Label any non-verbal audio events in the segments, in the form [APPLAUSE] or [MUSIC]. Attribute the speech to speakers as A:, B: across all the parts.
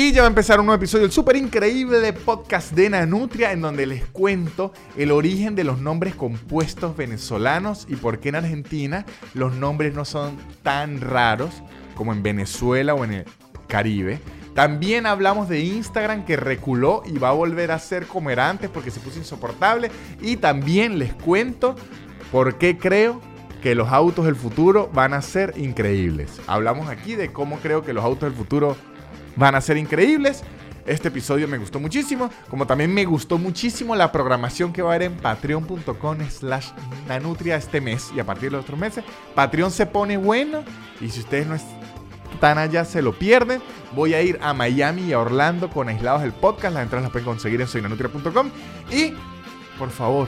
A: Y ya va a empezar un nuevo episodio del súper increíble podcast de Nanutria, en donde les cuento el origen de los nombres compuestos venezolanos y por qué en Argentina los nombres no son tan raros como en Venezuela o en el Caribe. También hablamos de Instagram que reculó y va a volver a ser como era antes porque se puso insoportable. Y también les cuento por qué creo que los autos del futuro van a ser increíbles. Hablamos aquí de cómo creo que los autos del futuro van a ser increíbles. Este episodio me gustó muchísimo, como también me gustó muchísimo la programación que va a haber en patreon.com slash nanutria este mes y a partir de los otros meses. Patreon se pone bueno y si ustedes no están allá se lo pierden. Voy a ir a Miami y a Orlando con Aislados del Podcast. Las entradas las pueden conseguir en soynanutria.com y por favor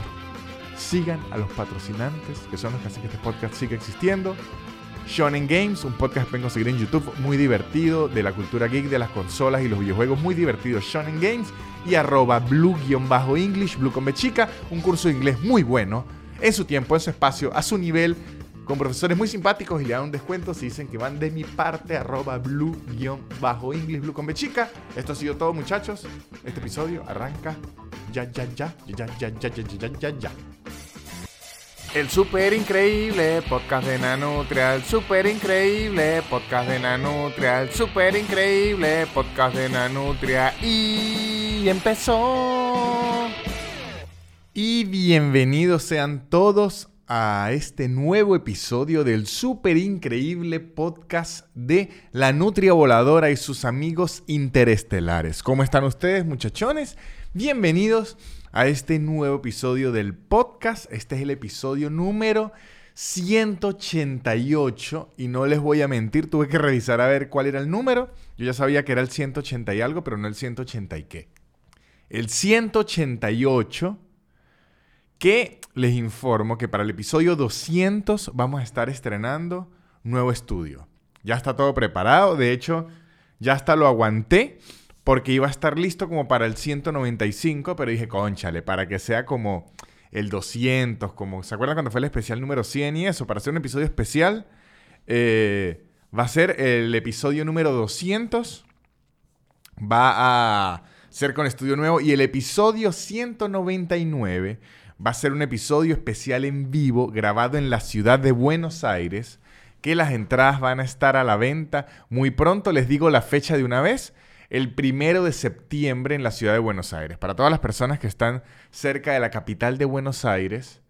A: sigan a los patrocinantes que son los que hacen que este podcast siga existiendo. Shonen Games, un podcast que pueden conseguir en YouTube muy divertido de la cultura geek de las consolas y los videojuegos, muy divertido. Shonen Games y arroba blue-english, blue con chica, un curso de inglés muy bueno, en su tiempo, en su espacio, a su nivel, con profesores muy simpáticos y le dan un descuento si dicen que van de mi parte, arroba blue-english, blue con chica. Esto ha sido todo, muchachos. Este episodio arranca ya, ya, ya, ya, ya, ya, ya, ya, ya, ya. El super increíble podcast de Nanutria, el super increíble podcast de Nanutria, el super increíble podcast de Nanutria y empezó. Y bienvenidos sean todos a este nuevo episodio del super increíble podcast de La Nutria Voladora y sus amigos interestelares. ¿Cómo están ustedes, muchachones? Bienvenidos a este nuevo episodio del podcast. Este es el episodio número 188 y no les voy a mentir, tuve que revisar a ver cuál era el número. Yo ya sabía que era el 180 y algo, pero no el 180 y qué. El 188 que les informo que para el episodio 200 vamos a estar estrenando nuevo estudio. Ya está todo preparado, de hecho ya hasta lo aguanté porque iba a estar listo como para el 195, pero dije, conchale, para que sea como el 200, como, ¿se acuerdan cuando fue el especial número 100 y eso? Para hacer un episodio especial, eh, va a ser el episodio número 200, va a ser con estudio nuevo, y el episodio 199 va a ser un episodio especial en vivo grabado en la ciudad de Buenos Aires, que las entradas van a estar a la venta muy pronto, les digo la fecha de una vez el primero de septiembre en la ciudad de Buenos Aires. Para todas las personas que están cerca de la capital de Buenos Aires,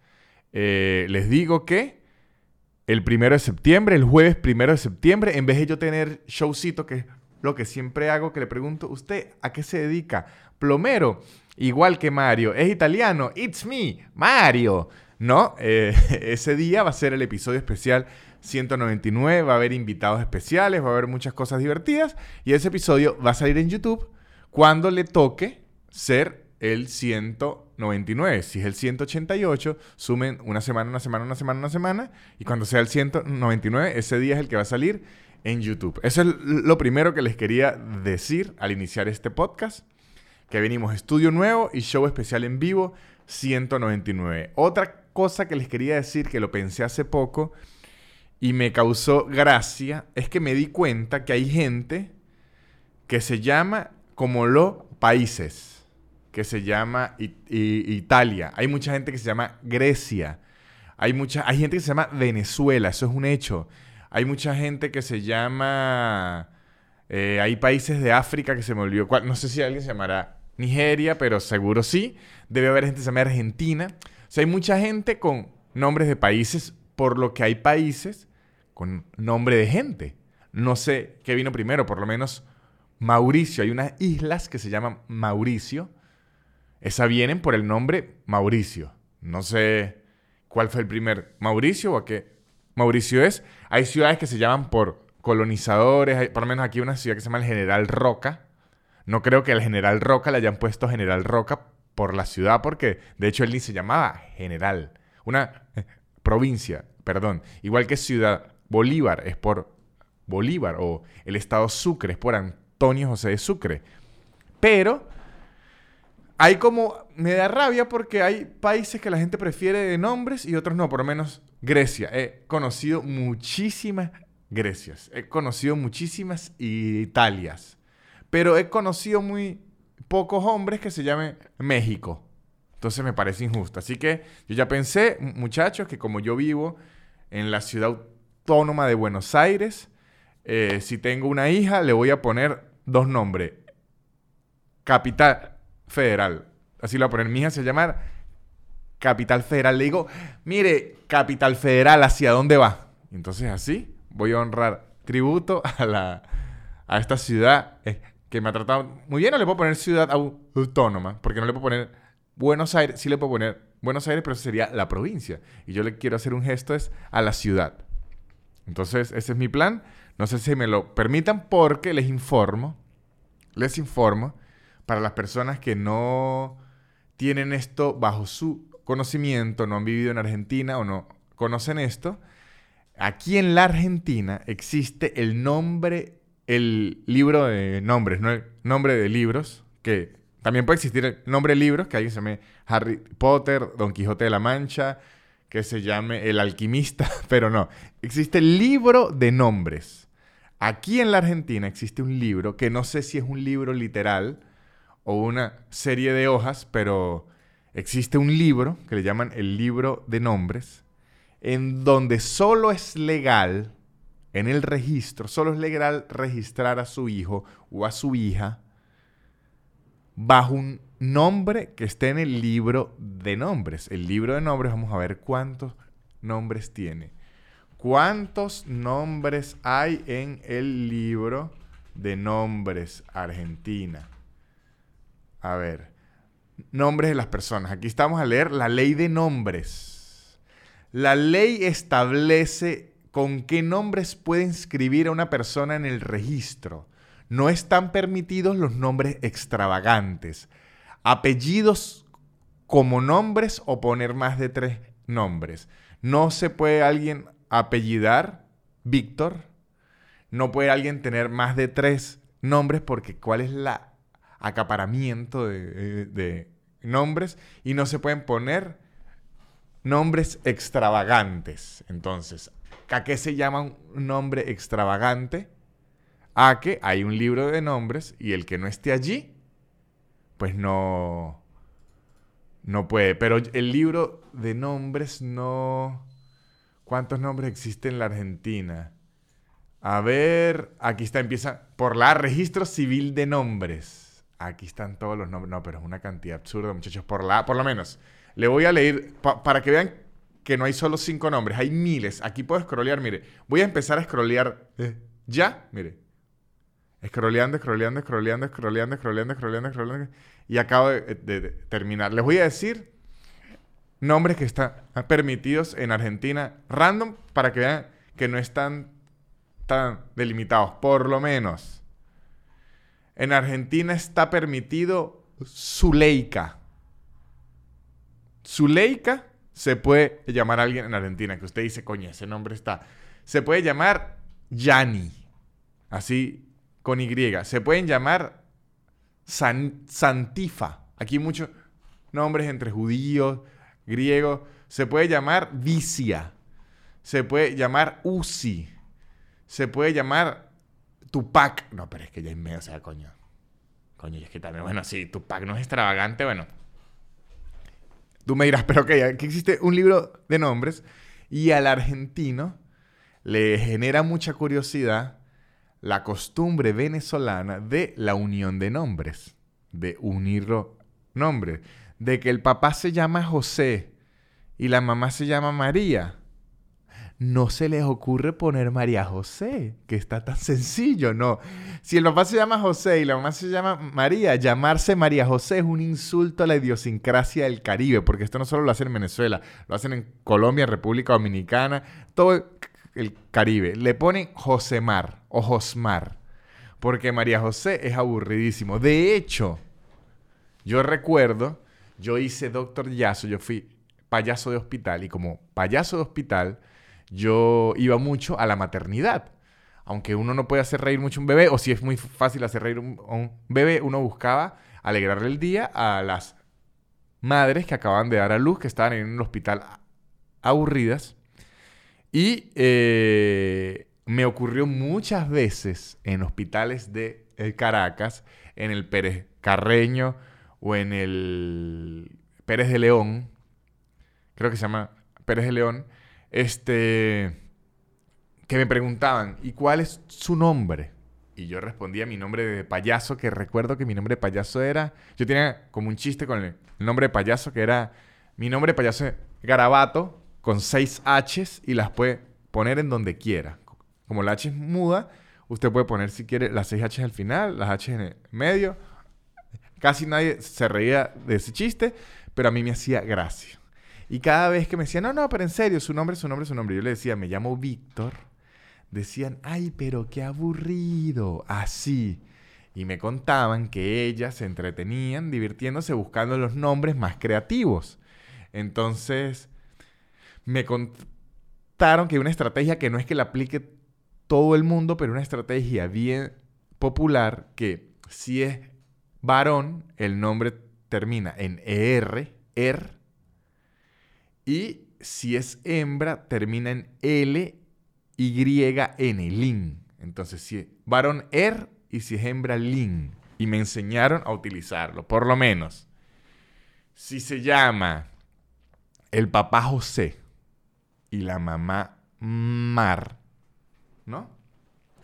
A: eh, les digo que el primero de septiembre, el jueves primero de septiembre, en vez de yo tener showcito, que es lo que siempre hago, que le pregunto, ¿usted a qué se dedica? Plomero, igual que Mario, es italiano, it's me, Mario. No, eh, [LAUGHS] ese día va a ser el episodio especial 199, va a haber invitados especiales, va a haber muchas cosas divertidas y ese episodio va a salir en YouTube cuando le toque ser el 199. Si es el 188, sumen una semana, una semana, una semana, una semana y cuando sea el 199, ese día es el que va a salir en YouTube. Eso es lo primero que les quería decir al iniciar este podcast, que venimos estudio nuevo y show especial en vivo 199. Otra cosa que les quería decir que lo pensé hace poco y me causó gracia es que me di cuenta que hay gente que se llama como los países, que se llama Italia, hay mucha gente que se llama Grecia, hay, mucha, hay gente que se llama Venezuela, eso es un hecho, hay mucha gente que se llama, eh, hay países de África que se me olvidó, no sé si alguien se llamará Nigeria, pero seguro sí, debe haber gente que se llama Argentina, o sea, hay mucha gente con nombres de países, por lo que hay países con nombre de gente. No sé qué vino primero, por lo menos Mauricio. Hay unas islas que se llaman Mauricio. Esas vienen por el nombre Mauricio. No sé cuál fue el primer Mauricio o a qué Mauricio es. Hay ciudades que se llaman por colonizadores. Por lo menos aquí hay una ciudad que se llama el General Roca. No creo que al General Roca le hayan puesto General Roca por la ciudad, porque de hecho él ni se llamaba General. Una eh, provincia, perdón. Igual que ciudad. Bolívar es por Bolívar o el estado Sucre es por Antonio José de Sucre. Pero hay como, me da rabia porque hay países que la gente prefiere de nombres y otros no, por lo menos Grecia. He conocido muchísimas Grecias, he conocido muchísimas Italias. Pero he conocido muy pocos hombres que se llamen México. Entonces me parece injusto. Así que yo ya pensé, muchachos, que como yo vivo en la ciudad autónoma de Buenos Aires, eh, si tengo una hija, le voy a poner dos nombres. Capital Federal. Así lo voy a poner. Mi hija se llama Capital Federal. Le digo, mire, Capital Federal, ¿hacia dónde va? Entonces así voy a honrar tributo [LAUGHS] a, la, a esta ciudad eh, que me ha tratado muy bien. No le puedo poner ciudad autónoma, porque no le puedo poner Buenos Aires. Sí le puedo poner Buenos Aires, pero sería la provincia. Y yo le quiero hacer un gesto es a la ciudad. Entonces, ese es mi plan. No sé si me lo permitan porque les informo, les informo, para las personas que no tienen esto bajo su conocimiento, no han vivido en Argentina o no conocen esto, aquí en la Argentina existe el nombre, el libro de nombres, no el nombre de libros, que también puede existir el nombre de libros, que alguien se llame Harry Potter, Don Quijote de la Mancha, que se llame El Alquimista, [LAUGHS] pero no. Existe el libro de nombres. Aquí en la Argentina existe un libro que no sé si es un libro literal o una serie de hojas, pero existe un libro que le llaman el libro de nombres, en donde solo es legal en el registro, solo es legal registrar a su hijo o a su hija bajo un nombre que esté en el libro de nombres. El libro de nombres, vamos a ver cuántos nombres tiene. ¿Cuántos nombres hay en el libro de nombres Argentina? A ver, nombres de las personas. Aquí estamos a leer la ley de nombres. La ley establece con qué nombres puede inscribir a una persona en el registro. No están permitidos los nombres extravagantes apellidos como nombres o poner más de tres nombres. No se puede alguien apellidar Víctor. No puede alguien tener más de tres nombres porque cuál es la acaparamiento de, de nombres y no se pueden poner nombres extravagantes. Entonces, ¿a qué se llama un nombre extravagante? A que hay un libro de nombres y el que no esté allí pues no, no puede. Pero el libro de nombres no... ¿Cuántos nombres existen en la Argentina? A ver, aquí está, empieza por la registro civil de nombres. Aquí están todos los nombres. No, pero es una cantidad absurda, muchachos. Por la, por lo menos. Le voy a leer para que vean que no hay solo cinco nombres, hay miles. Aquí puedo scrollear, mire. Voy a empezar a scrollear eh, ya, mire. Scrolleando, scrolleando, scrolleando, scrolleando, scrolleando, scrolleando. Y acabo de, terminar. Les voy a decir nombres que están permitidos en Argentina random para que vean que no están tan delimitados. Por lo menos. En Argentina está permitido Zuleika. Zuleika se puede llamar a alguien en Argentina que usted dice, coño, ese nombre está. Se puede llamar Yani. Así con Y. Se pueden llamar Santifa. Aquí muchos nombres entre judíos, griegos. Se puede llamar Vicia. Se puede llamar Uzi. Se puede llamar Tupac. No, pero es que ya es medio, o sea, coño. Coño, y es que también, bueno, sí, Tupac no es extravagante, bueno. Tú me dirás, pero ok, aquí existe un libro de nombres y al argentino le genera mucha curiosidad la costumbre venezolana de la unión de nombres, de unir nombres, de que el papá se llama José y la mamá se llama María. No se les ocurre poner María José, que está tan sencillo, no. Si el papá se llama José y la mamá se llama María, llamarse María José es un insulto a la idiosincrasia del Caribe, porque esto no solo lo hacen en Venezuela, lo hacen en Colombia, República Dominicana, todo el Caribe. Le ponen Josemar o Josmar. Porque María José es aburridísimo. De hecho, yo recuerdo, yo hice Doctor Yaso, yo fui payaso de hospital y como payaso de hospital, yo iba mucho a la maternidad. Aunque uno no puede hacer reír mucho a un bebé, o si es muy fácil hacer reír a un bebé, uno buscaba alegrarle el día a las madres que acaban de dar a luz, que estaban en un hospital aburridas. Y eh, me ocurrió muchas veces en hospitales de eh, Caracas, en el Pérez Carreño o en el Pérez de León, creo que se llama Pérez de León, este, que me preguntaban, ¿y cuál es su nombre? Y yo respondía mi nombre de payaso, que recuerdo que mi nombre de payaso era, yo tenía como un chiste con el, nombre de payaso, que era, mi nombre de payaso Garabato, con seis H's y las puede poner en donde quiera. Como la H es muda, usted puede poner si quiere las seis H's al final, las H en el medio. Casi nadie se reía de ese chiste, pero a mí me hacía gracia. Y cada vez que me decían, no, no, pero en serio, su nombre, su nombre, su nombre, yo le decía, me llamo Víctor. Decían, ay, pero qué aburrido, así. Y me contaban que ellas se entretenían divirtiéndose buscando los nombres más creativos. Entonces, me contaron que hay una estrategia que no es que la aplique todo el mundo, pero una estrategia bien popular que si es varón, el nombre termina en ER, ER, y si es hembra, termina en L, Y, N, LIN. Entonces, si es varón, ER, y si es hembra, LIN. Y me enseñaron a utilizarlo, por lo menos. Si se llama el papá José y la mamá Mar, ¿no?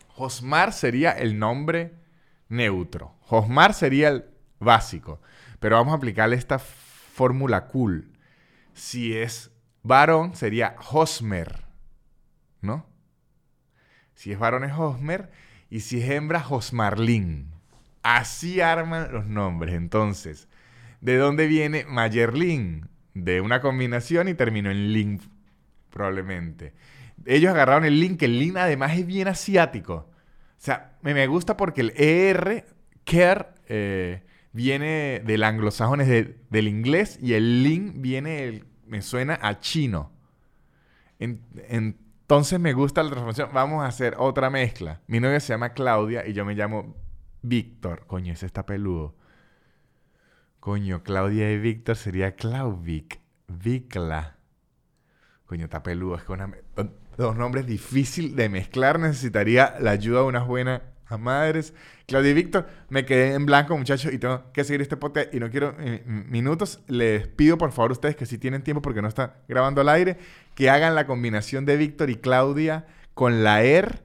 A: Josmar sería el nombre neutro. Josmar sería el básico. Pero vamos a aplicarle esta fórmula cool. Si es varón, sería Hosmer, ¿no? Si es varón es Hosmer y si es hembra, Josmarlin. Así arman los nombres. Entonces, ¿de dónde viene Mayerlin? De una combinación y terminó en Lin, probablemente. Ellos agarraron el Lin, que el Lin además es bien asiático. O sea, me, gusta porque el ER, care, eh, viene del anglosajón, es del inglés, y el lin viene, me suena a chino. entonces me gusta la transformación. Vamos a hacer otra mezcla. Mi novia se llama Claudia y yo me llamo Víctor. Coño, ese está peludo. Coño, Claudia y Víctor sería Clauvic. Vicla. Coño, está peludo. Es que una, dos nombres difícil de mezclar. Necesitaría la ayuda de unas buenas madres. Claudia y Víctor, me quedé en blanco, muchachos, y tengo que seguir este podcast y no quiero eh, minutos. Les pido, por favor, ustedes que si tienen tiempo, porque no está grabando al aire, que hagan la combinación de Víctor y Claudia con la ER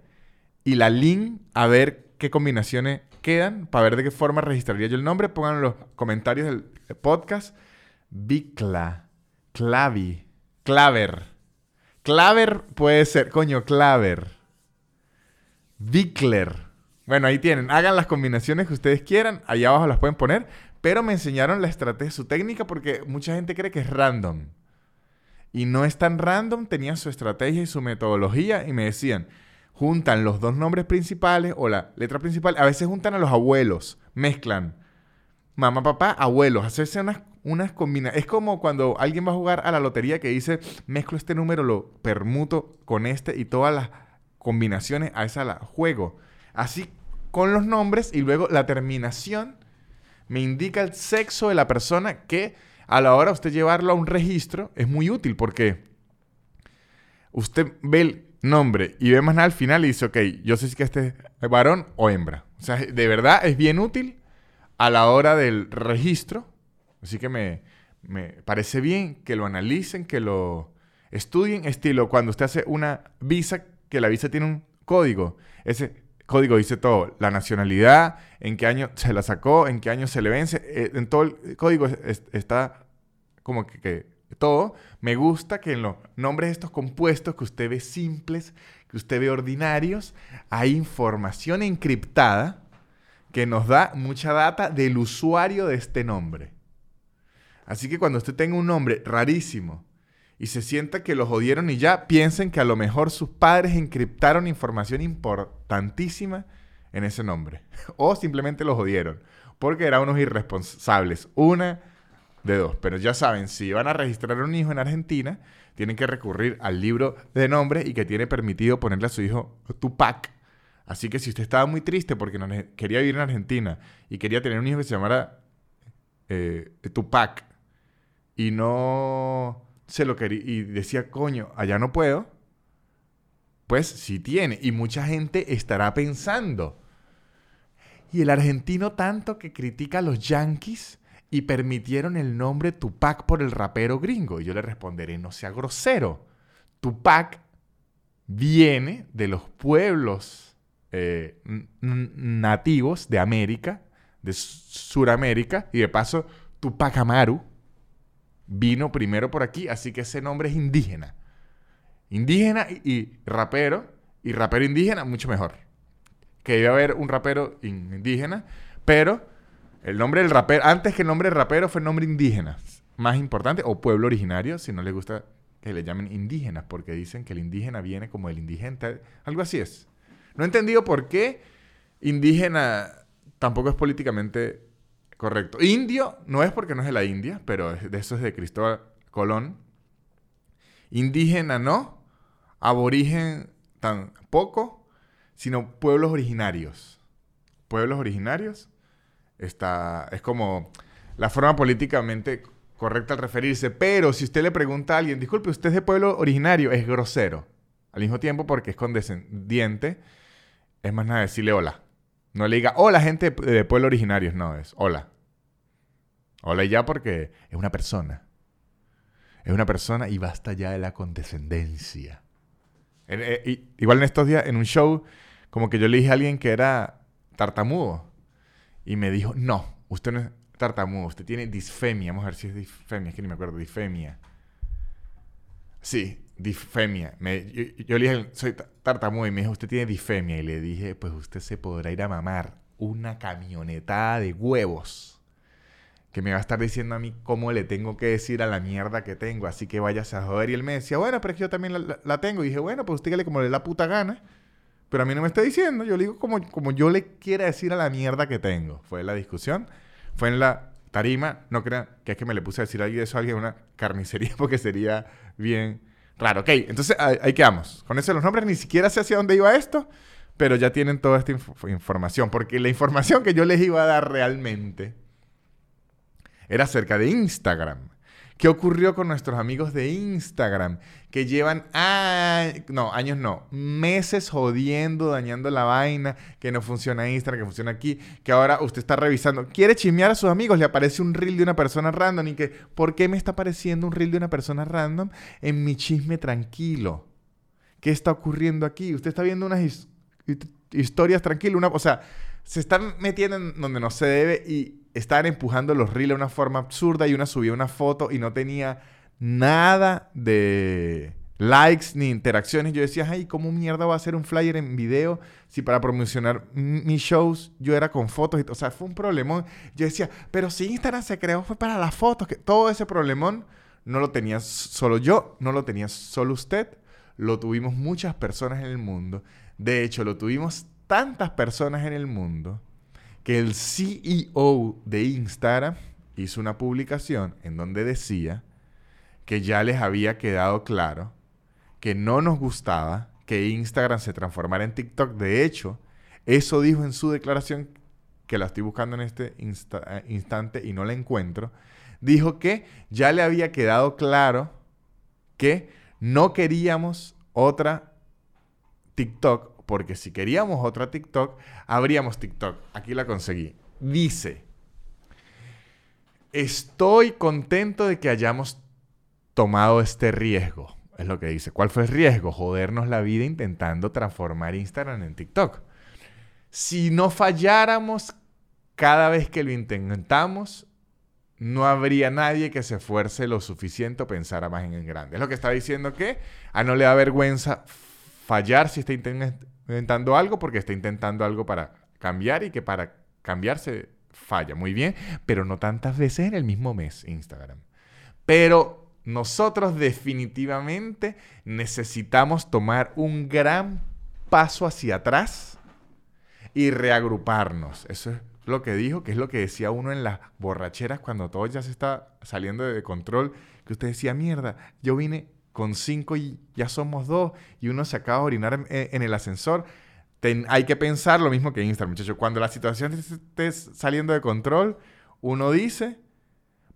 A: y la LIN, a ver qué combinaciones quedan, para ver de qué forma registraría yo el nombre. Pongan en los comentarios del podcast. Vicla, Clavi, Claver. Claver puede ser, coño, Claver. Vickler. Bueno, ahí tienen. Hagan las combinaciones que ustedes quieran. Allá abajo las pueden poner. Pero me enseñaron la estrategia, su técnica, porque mucha gente cree que es random. Y no es tan random. Tenían su estrategia y su metodología. Y me decían, juntan los dos nombres principales o la letra principal. A veces juntan a los abuelos. Mezclan. Mamá, papá, abuelos. Hacerse unas, unas combinaciones. Es como cuando alguien va a jugar a la lotería que dice, mezclo este número, lo permuto con este y todas las combinaciones a esa la juego. Así con los nombres y luego la terminación me indica el sexo de la persona que a la hora de usted llevarlo a un registro es muy útil porque usted ve el nombre y ve más nada al final y dice, ok, yo sé si que este es varón o hembra. O sea, de verdad es bien útil a la hora del registro. Así que me, me parece bien que lo analicen, que lo estudien, estilo cuando usted hace una visa, que la visa tiene un código. Ese código dice todo, la nacionalidad, en qué año se la sacó, en qué año se le vence, eh, en todo el código está como que, todo. Me gusta que en los nombres de estos compuestos que usted ve simples, que usted ve ordinarios, hay información encriptada que nos da mucha data del usuario de este nombre. Así que cuando usted tenga un nombre rarísimo, y se sienta que lo jodieron y ya piensen que a lo mejor sus padres encriptaron información importantísima en ese nombre. [LAUGHS] o simplemente lo jodieron. Porque eran unos irresponsables. Una de dos. Pero ya saben, si van a registrar un hijo en Argentina, tienen que recurrir al libro de nombre y que tiene permitido ponerle a su hijo Tupac. Así que si usted estaba muy triste porque no quería vivir en Argentina y quería tener un hijo que se llamara eh, Tupac y no se lo quería y decía, coño, allá no puedo, pues sí tiene. Y mucha gente estará pensando, Y el argentino tanto que critica a los yankees y permitieron el nombre Tupac por el rapero gringo. Y yo le responderé, no sea grosero. Tupac viene de los pueblos eh, nativos de América, de Suramérica, y de paso Tupac Amaru vino primero por aquí, así que ese nombre es indígena. Indígena y, rapero, y rapero indígena, mucho mejor. Que iba a haber un rapero indígena, pero el nombre del rapero, antes que el nombre del rapero fue el nombre indígena, más importante, o pueblo originario, si no les gusta que le llamen indígenas, porque dicen que el indígena viene como el indigente, algo así es. No he entendido por qué indígena tampoco es políticamente correcto. Indio no es porque no es de la India, pero de eso es de Cristóbal Colón. Indígena no, aborigen tampoco, sino pueblos originarios. Pueblos originarios está, es como la forma políticamente correcta al referirse, pero si usted le pregunta a alguien, disculpe, usted es de pueblo originario, es grosero. Al mismo tiempo, porque es condescendiente, es más nada decirle hola. No le diga hola gente de pueblo originario, no, es hola. Hola ya porque es una persona. Es una persona y basta ya de la condescendencia. Eh, igual en estos días, en un show, como que yo le dije a alguien que era tartamudo. Y me dijo, no, usted no es tartamudo, usted tiene disfemia. Vamos a ver si es disfemia, es que ni me acuerdo, disfemia. Sí, disfemia. yo, le dije, soy tartamudo y me dijo, usted tiene disfemia. Y le dije, pues usted se podrá ir a mamar una camionetada de huevos que me va a estar diciendo a mí cómo le tengo que decir a la mierda que tengo. Así que váyase a joder. Y él me decía, bueno, pero es que yo también la, tengo. Y dije, bueno, pues dígale como le da puta gana. Pero a mí no me está diciendo. Yo le digo como, como yo le quiera decir a la mierda que tengo. Fue la discusión fue en la tarima. No crean que es que me le puse a decir eso a alguien una carnicería [LAUGHS] porque sería bien raro. Ok, entonces ahí, quedamos. Con eso los nombres ni siquiera sé hacia dónde iba esto, pero ya tienen toda esta información. Porque la información que yo les iba a dar realmente era acerca de Instagram. ¿Qué ocurrió con nuestros amigos de Instagram? Que llevan años no, meses jodiendo, dañando la vaina, que no funciona Instagram, que funciona aquí, que ahora usted está revisando. Quiere chismear a sus amigos, le aparece un reel de una persona random y que, ¿por qué me está apareciendo un reel de una persona random en mi chisme tranquilo? ¿Qué está ocurriendo aquí? Usted está viendo unas historias tranquilas, una, o sea, se están metiendo en donde no se debe y estaban empujando los reels de una forma absurda y una subía una foto y no tenía nada de likes ni interacciones. Yo decía, ay, ¿cómo mierda va a ser un flyer en video si para promocionar mis shows yo era con fotos? Y o sea, fue un problemón. Yo decía, pero si Instagram se creó fue para las fotos. Que todo ese problemón no lo tenía solo yo, no lo tenía solo usted. Lo tuvimos muchas personas en el mundo. De hecho, lo tuvimos tantas personas en el mundo que el CEO de Instagram hizo una publicación en donde decía que ya les había quedado claro que no nos gustaba que Instagram se transformara en TikTok. De hecho, eso dijo en su declaración, que la estoy buscando en este eh, instante y no la encuentro, dijo que ya le había quedado claro que no queríamos otra TikTok porque si queríamos otra TikTok, habríamos TikTok. Aquí la conseguí. Dice, estoy contento de que hayamos tomado este riesgo. Es lo que dice. ¿Cuál fue el riesgo? Jodernos la vida intentando transformar Instagram en TikTok. Si no falláramos cada vez que lo intentamos, no habría nadie que se esfuerce lo suficiente o pensara más en el grande. Es lo que está diciendo que a no le da vergüenza fallar si está intentando algo porque está intentando algo para cambiar y que para cambiarse falla. Muy bien, pero no tantas veces en el mismo mes Instagram. Pero nosotros definitivamente necesitamos tomar un gran paso hacia atrás y reagruparnos. Eso es lo que dijo, que es lo que decía uno en las borracheras cuando todo ya se está saliendo de control, que usted decía, mierda, yo vine con cinco y ya somos dos y uno se acaba de orinar en, el ascensor. hay que pensar lo mismo que Instagram, muchachos. Cuando la situación esté saliendo de control, uno dice,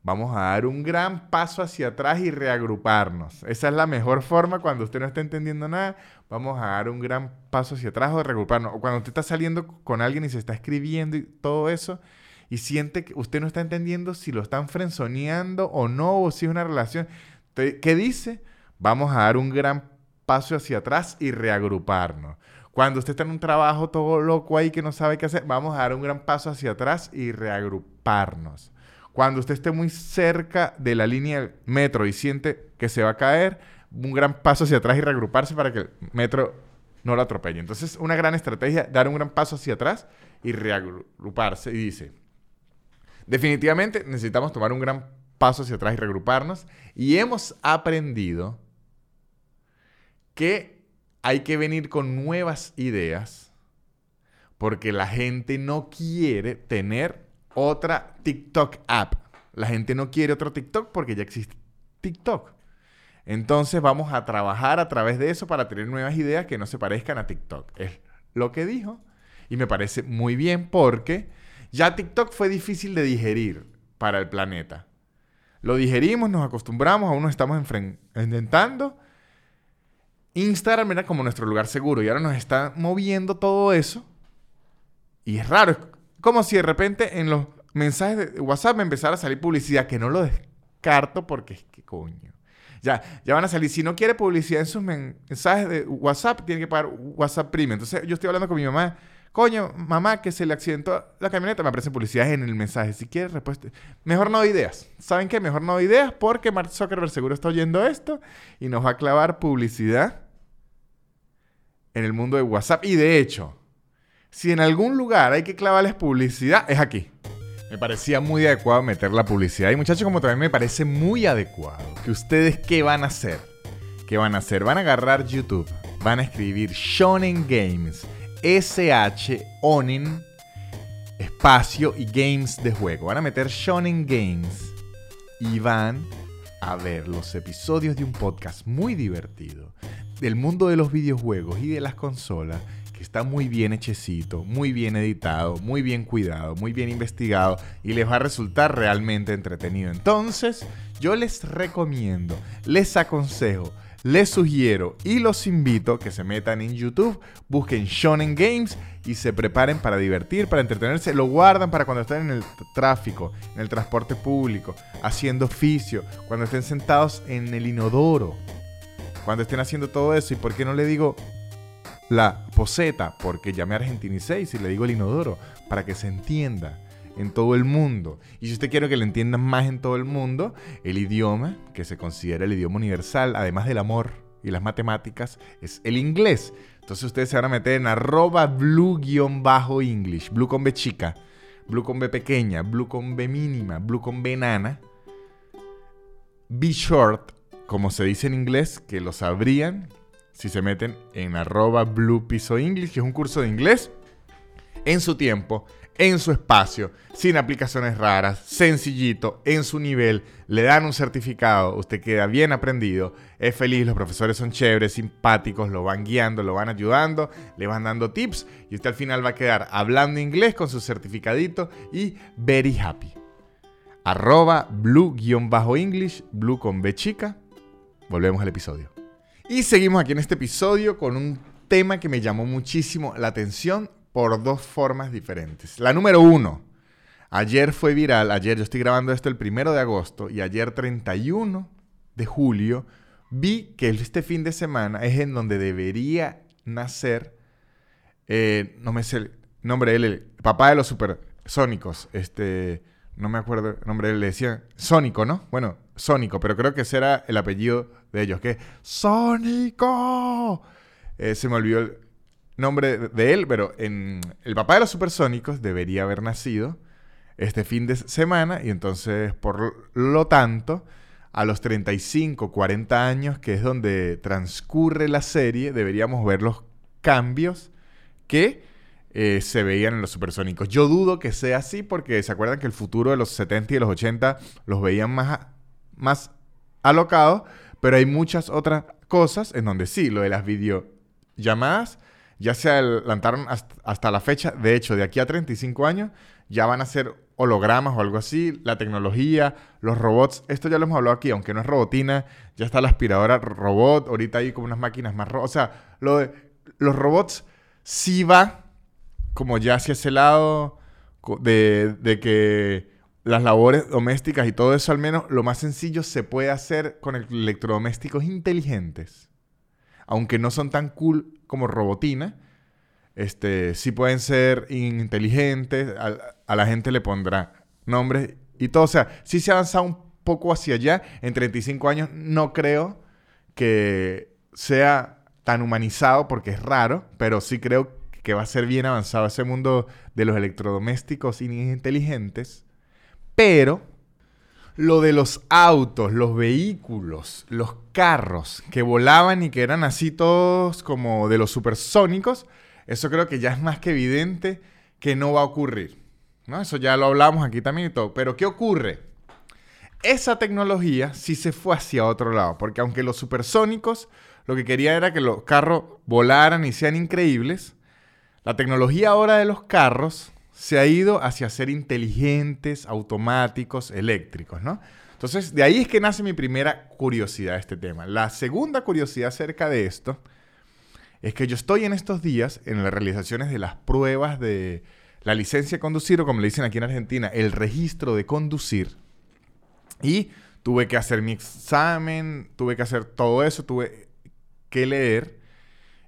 A: vamos a dar un gran paso hacia atrás y reagruparnos. Esa es la mejor forma cuando usted no está entendiendo nada. Vamos a dar un gran paso hacia atrás o reagruparnos. O cuando usted está saliendo con alguien y se está escribiendo y todo eso y siente que usted no está entendiendo si lo están frenzoneando o no, o si es una relación. ¿Qué dice? Vamos a dar un gran paso hacia atrás y reagruparnos. Cuando usted está en un trabajo todo loco ahí que no sabe qué hacer, vamos a dar un gran paso hacia atrás y reagruparnos. Cuando usted esté muy cerca de la línea metro y siente que se va a caer, un gran paso hacia atrás y reagruparse para que el metro no lo atropelle. Entonces, una gran estrategia, dar un gran paso hacia atrás y reagruparse. Y dice, definitivamente necesitamos tomar un gran paso hacia atrás y reagruparnos. Y hemos aprendido que hay que venir con nuevas ideas porque la gente no quiere tener otra TikTok app. La gente no quiere otro TikTok porque ya existe TikTok. Entonces vamos a trabajar a través de eso para tener nuevas ideas que no se parezcan a TikTok. Es lo que dijo. Y me parece muy bien porque ya TikTok fue difícil de digerir para el planeta. Lo digerimos, nos acostumbramos, aún nos estamos intentando. Instagram era como nuestro lugar seguro y ahora nos está moviendo todo eso. Y es raro, como si de repente en los mensajes de WhatsApp me empezara a salir publicidad, que no lo descarto porque es que coño. Ya, ya van a salir. Si no quiere publicidad en sus mensajes de WhatsApp, tiene que pagar WhatsApp Premium. Entonces yo estoy hablando con mi mamá. Coño, mamá, que se le accidentó la camioneta, me aparecen publicidades en el mensaje. Si quiere respuesta. Mejor no ideas. ¿Saben qué? Mejor no ideas porque Mark Zuckerberg seguro está oyendo esto y nos va a clavar publicidad en el mundo de WhatsApp. Y de hecho, si en algún lugar hay que clavarles publicidad, es aquí. Me parecía muy adecuado meter la publicidad. Y muchachos, como también me parece muy adecuado que ustedes, ¿qué van a hacer? ¿Qué van a hacer? Van a agarrar YouTube, van a escribir Shonen Games, SH Onin, espacio y games de juego. Van a meter Shonen Games y van a ver los episodios de un podcast muy divertido del mundo de los videojuegos y de las consolas que está muy bien hechecito, muy bien editado, muy bien cuidado, muy bien investigado y les va a resultar realmente entretenido. Entonces, yo les recomiendo, les aconsejo, les sugiero y los invito que se metan en YouTube, busquen Shonen Games y se preparen para divertir, para entretenerse. Lo guardan para cuando estén en el tráfico, en el transporte público, haciendo oficio, cuando estén sentados en el inodoro, cuando estén haciendo todo eso. ¿Y por qué no le digo la poseta, porque ya me argentinicé y si le digo el inodoro, para que se entienda en todo el mundo. Y si usted quiere que le entiendan más en todo el mundo, el idioma, que se considera el idioma universal, además del amor y las matemáticas, es el inglés. Entonces ustedes se van a meter en arroba blue-english, blue con B chica, blue con B pequeña, blue con B mínima, blue con B nana. Be short, como se dice en inglés, que lo sabrían, si se meten en arroba Blue English, que es un curso de inglés en su tiempo, en su espacio, sin aplicaciones raras, sencillito, en su nivel, le dan un certificado, usted queda bien aprendido, es feliz, los profesores son chéveres, simpáticos, lo van guiando, lo van ayudando, le van dando tips y usted al final va a quedar hablando inglés con su certificadito y very happy. Arroba blue-english, blue con B chica. Volvemos al episodio. Y seguimos aquí en este episodio con un tema que me llamó muchísimo la atención por dos formas diferentes. La número uno, ayer fue viral, ayer yo estoy grabando esto el primero de agosto y ayer 31 de julio vi que este fin de semana es en donde debería nacer, eh, no me sé el nombre él, el papá de los supersónicos, este, no me acuerdo el nombre él, le decía Sónico, ¿no? Bueno, Sónico, pero creo que ese era el apellido de ellos, que Sónico. Eh, se me olvidó el nombre de él, pero en el papá de los supersónicos debería haber nacido este fin de semana y entonces, por lo tanto, a los 35, 40 años, que es donde transcurre la serie, deberíamos ver los cambios que eh, se veían en los supersónicos. Yo dudo que sea así porque se acuerdan que el futuro de los 70 y los 80 los veían más, más alocados, pero hay muchas otras cosas en donde sí, lo de las videollamadas ya se adelantaron hasta, la fecha. De hecho, de aquí a 35 años ya van a ser hologramas o algo así, la tecnología, los robots, esto ya lo hemos hablado aquí, aunque no es robotina, ya está la aspiradora robot, ahorita hay como unas máquinas más o sea, los robots sí va como ya hacia ese lado de que las labores domésticas y todo eso, al menos lo más sencillo se puede hacer con electrodomésticos inteligentes. Aunque no son tan cool como robotina, este, sí pueden ser inteligentes, a, la gente le pondrá nombres y todo. O sea, sí se ha avanzado un poco hacia allá. En 35 años no creo que sea tan humanizado porque es raro, pero sí creo que va a ser bien avanzado ese mundo de los electrodomésticos inteligentes pero lo de los autos, los vehículos, los carros que volaban y que eran así todos como de los supersónicos, eso creo que ya es más que evidente que no va a ocurrir. ¿no? Eso ya lo hablamos aquí también y todo. Pero ¿qué ocurre? Esa tecnología sí se fue hacia otro lado, porque aunque los supersónicos lo que querían era que los carros volaran y sean increíbles, la tecnología ahora de los carros se ha ido hacia ser inteligentes, automáticos, eléctricos, ¿no? Entonces, de ahí es que nace mi primera curiosidad de este tema. La segunda curiosidad acerca de esto es que yo estoy en estos días en las realizaciones de las pruebas de la licencia de conducir, o como le dicen aquí en Argentina, el registro de conducir. Y tuve que hacer mi examen, tuve que hacer todo eso, tuve que leer.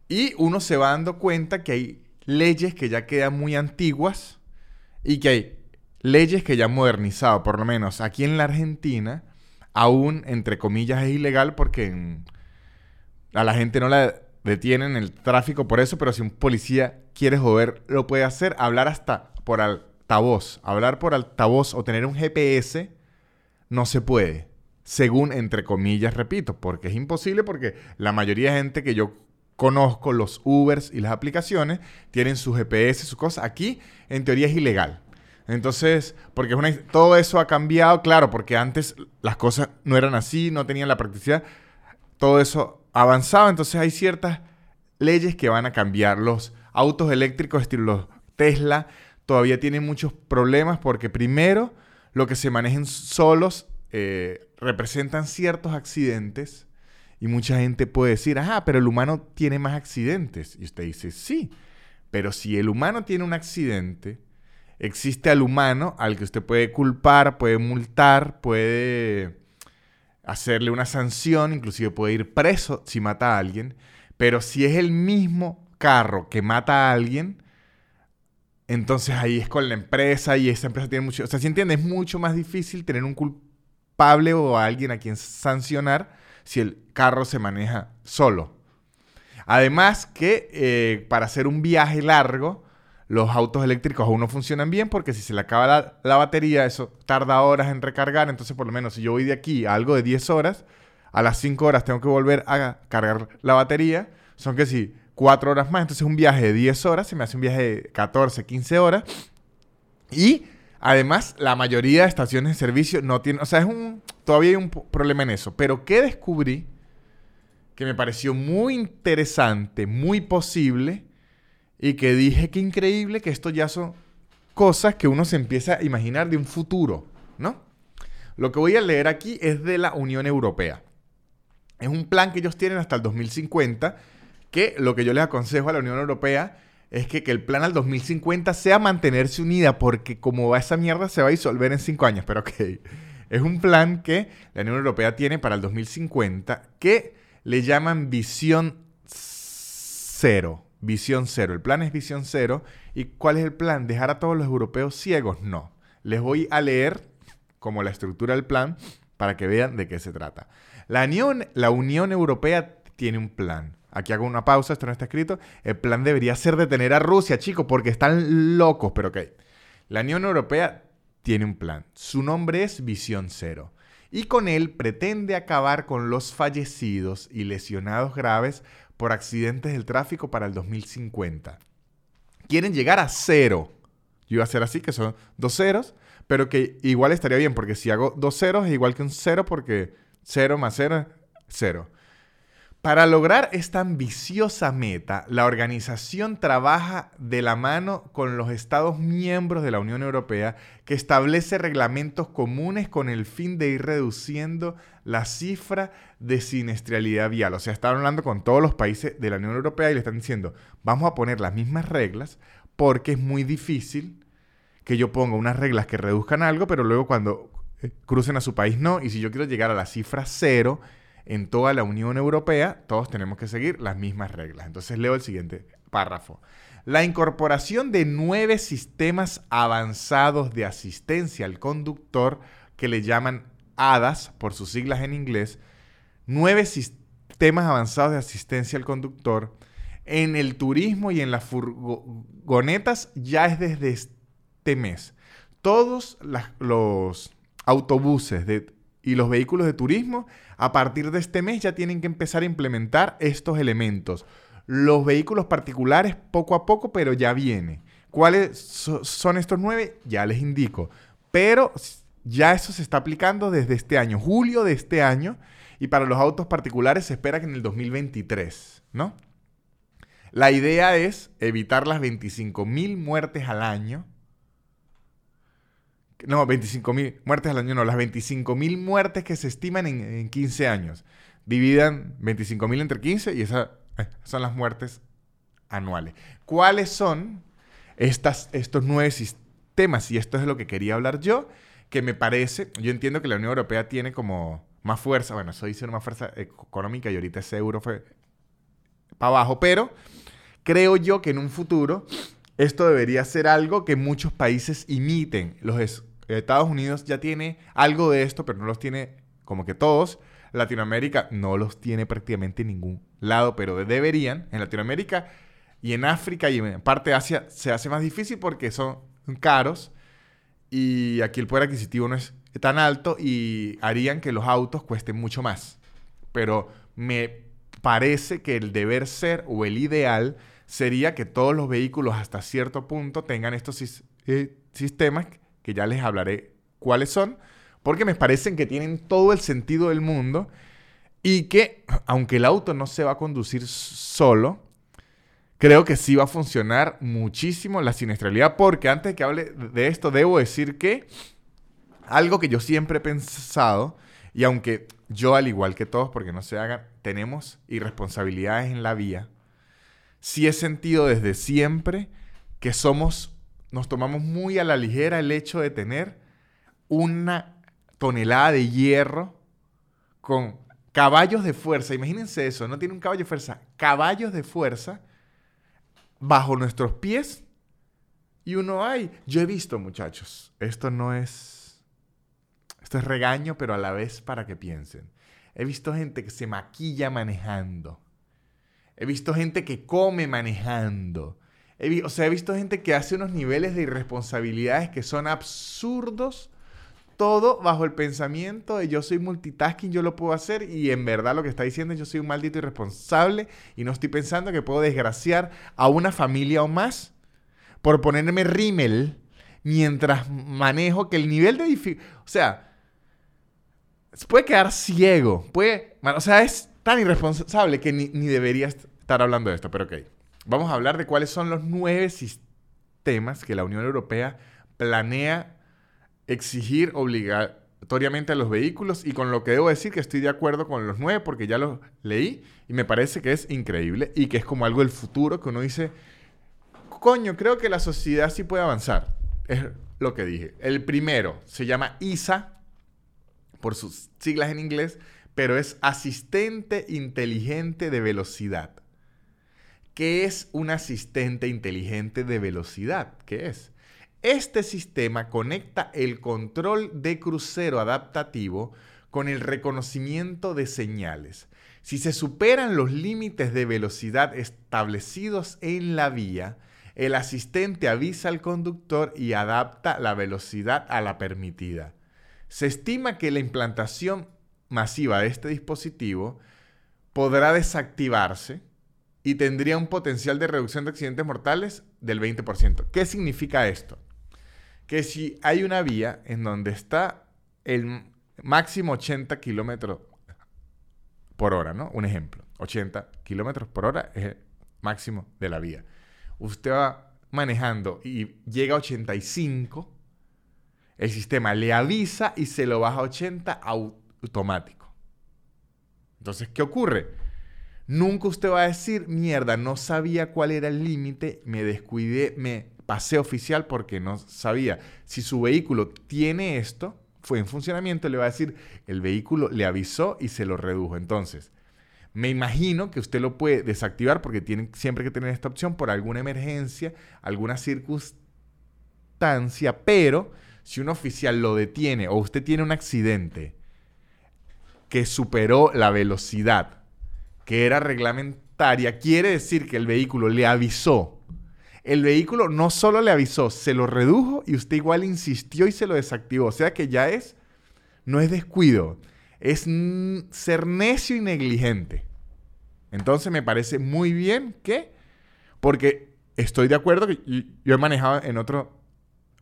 A: Y uno se va dando cuenta que hay leyes que ya quedan muy antiguas y que hay leyes que ya han modernizado, por lo menos aquí en la Argentina, aún entre comillas es ilegal porque a la gente no la detienen en el tráfico por eso, pero si un policía quiere joder, lo puede hacer, hablar hasta por altavoz, hablar por altavoz o tener un GPS, no se puede. Según, entre comillas, repito, porque es imposible porque la mayoría de gente que yo conozco los Ubers y las aplicaciones, tienen su GPS, su cosa. Aquí, en teoría, es ilegal. Entonces, porque todo eso ha cambiado, claro, porque antes las cosas no eran así, no tenían la practicidad. Todo eso ha avanzado, entonces hay ciertas leyes que van a cambiar. Los autos eléctricos estilo Tesla todavía tienen muchos problemas porque primero, lo que se manejen solos eh, representan ciertos accidentes y mucha gente puede decir, ajá, pero el humano tiene más accidentes. Y usted dice, sí, pero si el humano tiene un accidente, existe al humano al que usted puede culpar, puede multar, puede hacerle una sanción, inclusive puede ir preso si mata a alguien. Pero si es el mismo carro que mata a alguien, entonces ahí es con la empresa y esa empresa tiene mucho... O sea, si entiende, es mucho más difícil tener un culpable o a alguien a quien sancionar si el carro se maneja solo. Además que eh, para hacer un viaje largo, los autos eléctricos aún no funcionan bien porque si se le acaba la, batería, eso tarda horas en recargar. Entonces, por lo menos, si yo voy de aquí a algo de 10 horas, a las 5 horas tengo que volver a cargar la batería. Son que si 4 horas más. Entonces, un viaje de 10 horas se me hace un viaje de 14, 15 horas. Y además, la mayoría de estaciones de servicio no tienen. O sea, es un. Todavía hay un problema en eso. Pero, ¿qué descubrí? Que me pareció muy interesante, muy posible y que dije que increíble que esto ya son cosas que uno se empieza a imaginar de un futuro, ¿no? Lo que voy a leer aquí es de la Unión Europea. Es un plan que ellos tienen hasta el 2050, que lo que yo les aconsejo a la Unión Europea es que, que el plan al 2050 sea mantenerse unida, porque como va esa mierda se va a disolver en cinco años, pero ok. Es un plan que la Unión Europea tiene para el 2050 que le llaman visión cero. Visión cero. El plan es visión cero. ¿Y cuál es el plan? ¿Dejar a todos los europeos ciegos? No. Les voy a leer como la estructura del plan para que vean de qué se trata. La Unión, la Unión Europea tiene un plan. Aquí hago una pausa, esto no está escrito. El plan debería ser detener a Rusia, chicos, porque están locos, pero ok. La Unión Europea tiene un plan. Su nombre es Visión Cero. Y con él pretende acabar con los fallecidos y lesionados graves por accidentes del tráfico para el 2050. Quieren llegar a cero. Yo iba a hacer así, que son dos ceros, pero que igual estaría bien, porque si hago dos ceros es igual que un cero, porque cero más cero es cero. Para lograr esta ambiciosa meta, la organización trabaja de la mano con los Estados miembros de la Unión Europea que establece reglamentos comunes con el fin de ir reduciendo la cifra de siniestralidad vial. O sea, están hablando con todos los países de la Unión Europea y le están diciendo, vamos a poner las mismas reglas porque es muy difícil que yo ponga unas reglas que reduzcan algo, pero luego cuando eh, crucen a su país no. Y si yo quiero llegar a la cifra cero, en toda la Unión Europea todos tenemos que seguir las mismas reglas. Entonces leo el siguiente párrafo. La incorporación de nueve sistemas avanzados de asistencia al conductor, que le llaman ADAS por sus siglas en inglés, nueve sistemas avanzados de asistencia al conductor, en el turismo y en las furgonetas ya es desde este mes. Todos los autobuses de y los vehículos de turismo a partir de este mes ya tienen que empezar a implementar estos elementos. Los vehículos particulares poco a poco, pero ya viene. ¿Cuáles son estos nueve? Ya les indico. Pero ya eso se está aplicando desde este año, julio de este año, y para los autos particulares se espera que en el 2023, ¿no? La idea es evitar las 25.000 muertes al año no, 25 mil muertes al año, no, las 25 mil muertes que se estiman en, 15 años. Dividan 25 mil entre 15 y esas eh, son las muertes anuales. ¿Cuáles son estas, estos nueve sistemas? Y esto es de lo que quería hablar yo, que me parece, yo entiendo que la Unión Europea tiene como más fuerza, bueno, eso dice una fuerza económica y ahorita ese euro fue para abajo, pero creo yo que en un futuro esto debería ser algo que muchos países imiten. Los Estados Unidos ya tiene algo de esto, pero no los tiene como que todos. Latinoamérica no los tiene prácticamente en ningún lado, pero deberían. En Latinoamérica y en África y en parte de Asia se hace más difícil porque son caros y aquí el poder adquisitivo no es tan alto y harían que los autos cuesten mucho más. Pero me parece que el deber ser o el ideal sería que todos los vehículos hasta cierto punto tengan estos eh, sistemas que ya les hablaré cuáles son, porque me parecen que tienen todo el sentido del mundo y que, aunque el auto no se va a conducir solo, creo que sí va a funcionar muchísimo la siniestralidad, porque antes de que hable de esto, debo decir que algo que yo siempre he pensado, y aunque yo, al igual que todos, porque no se hagan, tenemos irresponsabilidades en la vía, sí he sentido desde siempre que somos, nos tomamos muy a la ligera el hecho de tener una tonelada de hierro con caballos de fuerza. Imagínense eso, no tiene un caballo de fuerza, caballos de fuerza bajo nuestros pies. Y uno, ay, yo he visto muchachos, esto no es, esto es regaño, pero a la vez para que piensen. He visto gente que se maquilla manejando He visto gente que come manejando. O sea, he visto gente que hace unos niveles de irresponsabilidades que son absurdos. Todo bajo el pensamiento de yo soy multitasking, yo lo puedo hacer y en verdad lo que está diciendo es yo soy un maldito irresponsable y no estoy pensando que puedo desgraciar a una familia o más por ponerme rímel mientras manejo que el nivel de dificultad... O sea, puede quedar ciego, puede... O sea, es tan irresponsable que ni, ni debería estar hablando de esto, pero ok. Vamos a hablar de cuáles son los nueve sistemas que la Unión Europea planea exigir obligatoriamente a los vehículos y con lo que debo decir que estoy de acuerdo con los nueve porque ya los leí y me parece que es increíble y que es como algo del futuro que uno dice, coño, creo que la sociedad sí puede avanzar. Es lo que dije. El primero se llama ISA, por sus siglas en inglés, pero es asistente inteligente de velocidad. ¿Qué es un asistente inteligente de velocidad? ¿Qué es? Este sistema conecta el control de crucero adaptativo con el reconocimiento de señales. Si se superan los límites de velocidad establecidos en la vía, el asistente avisa al conductor y adapta la velocidad a la permitida. Se estima que la implantación masiva de este dispositivo podrá desactivarse y tendría un potencial de reducción de accidentes mortales del 20%. ¿Qué significa esto? Que si hay una vía en donde está el máximo 80 kilómetros por hora, ¿no? Un ejemplo. 80 kilómetros por hora es el máximo de la vía. Usted va manejando y llega a 85, el sistema le avisa y se lo baja a 80 automático. Entonces, ¿qué ocurre? Nunca usted va a decir, mierda, no sabía cuál era el límite, me descuidé, me pasé oficial porque no sabía. Si su vehículo tiene esto, fue en funcionamiento, le va a decir, el vehículo le avisó y se lo redujo. Entonces, me imagino que usted lo puede desactivar porque tiene siempre que tener esta opción por alguna emergencia, alguna circunstancia, pero si un oficial lo detiene o usted tiene un accidente que superó la velocidad que era reglamentaria, quiere decir que el vehículo le avisó el vehículo no solo le avisó, se lo redujo y usted igual insistió y se lo desactivó. O sea que ya es, no es descuido, es ser necio y negligente. Entonces me parece muy bien que, porque estoy de acuerdo que yo he manejado en otros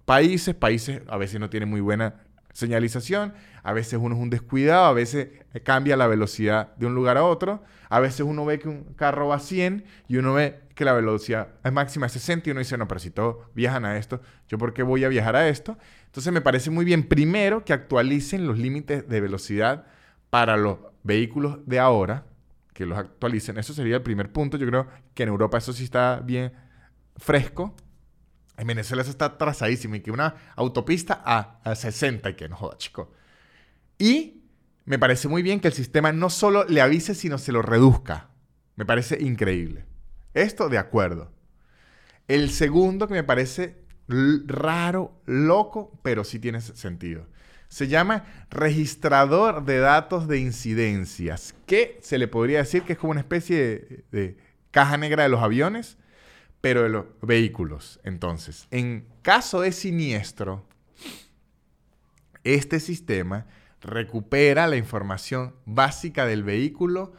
A: países, países a veces no tienen muy buena señalización, a veces uno es un descuidado, a veces cambia la velocidad de un lugar a otro, a veces uno ve que un carro va a 100 y uno ve que la velocidad es máxima de 60 y uno dice, no, pero si todos viajan a esto, ¿yo por qué voy a viajar a esto? Entonces me parece muy bien, primero, que actualicen los límites de velocidad para los vehículos de ahora, que los actualicen. Eso sería el primer punto. Yo creo que en Europa eso sí está bien fresco. En Venezuela eso está atrasadísimo y que una autopista a, 60 y que no joda, chico. Y me parece muy bien que el sistema no solo le avise, sino se lo reduzca. Me parece increíble. Esto de acuerdo. El segundo que me parece raro, loco, pero sí tiene sentido. Se llama registrador de datos de incidencias, que se le podría decir que es como una especie de, de caja negra de los aviones, pero de los vehículos. Entonces, en caso de siniestro, este sistema recupera la información básica del vehículo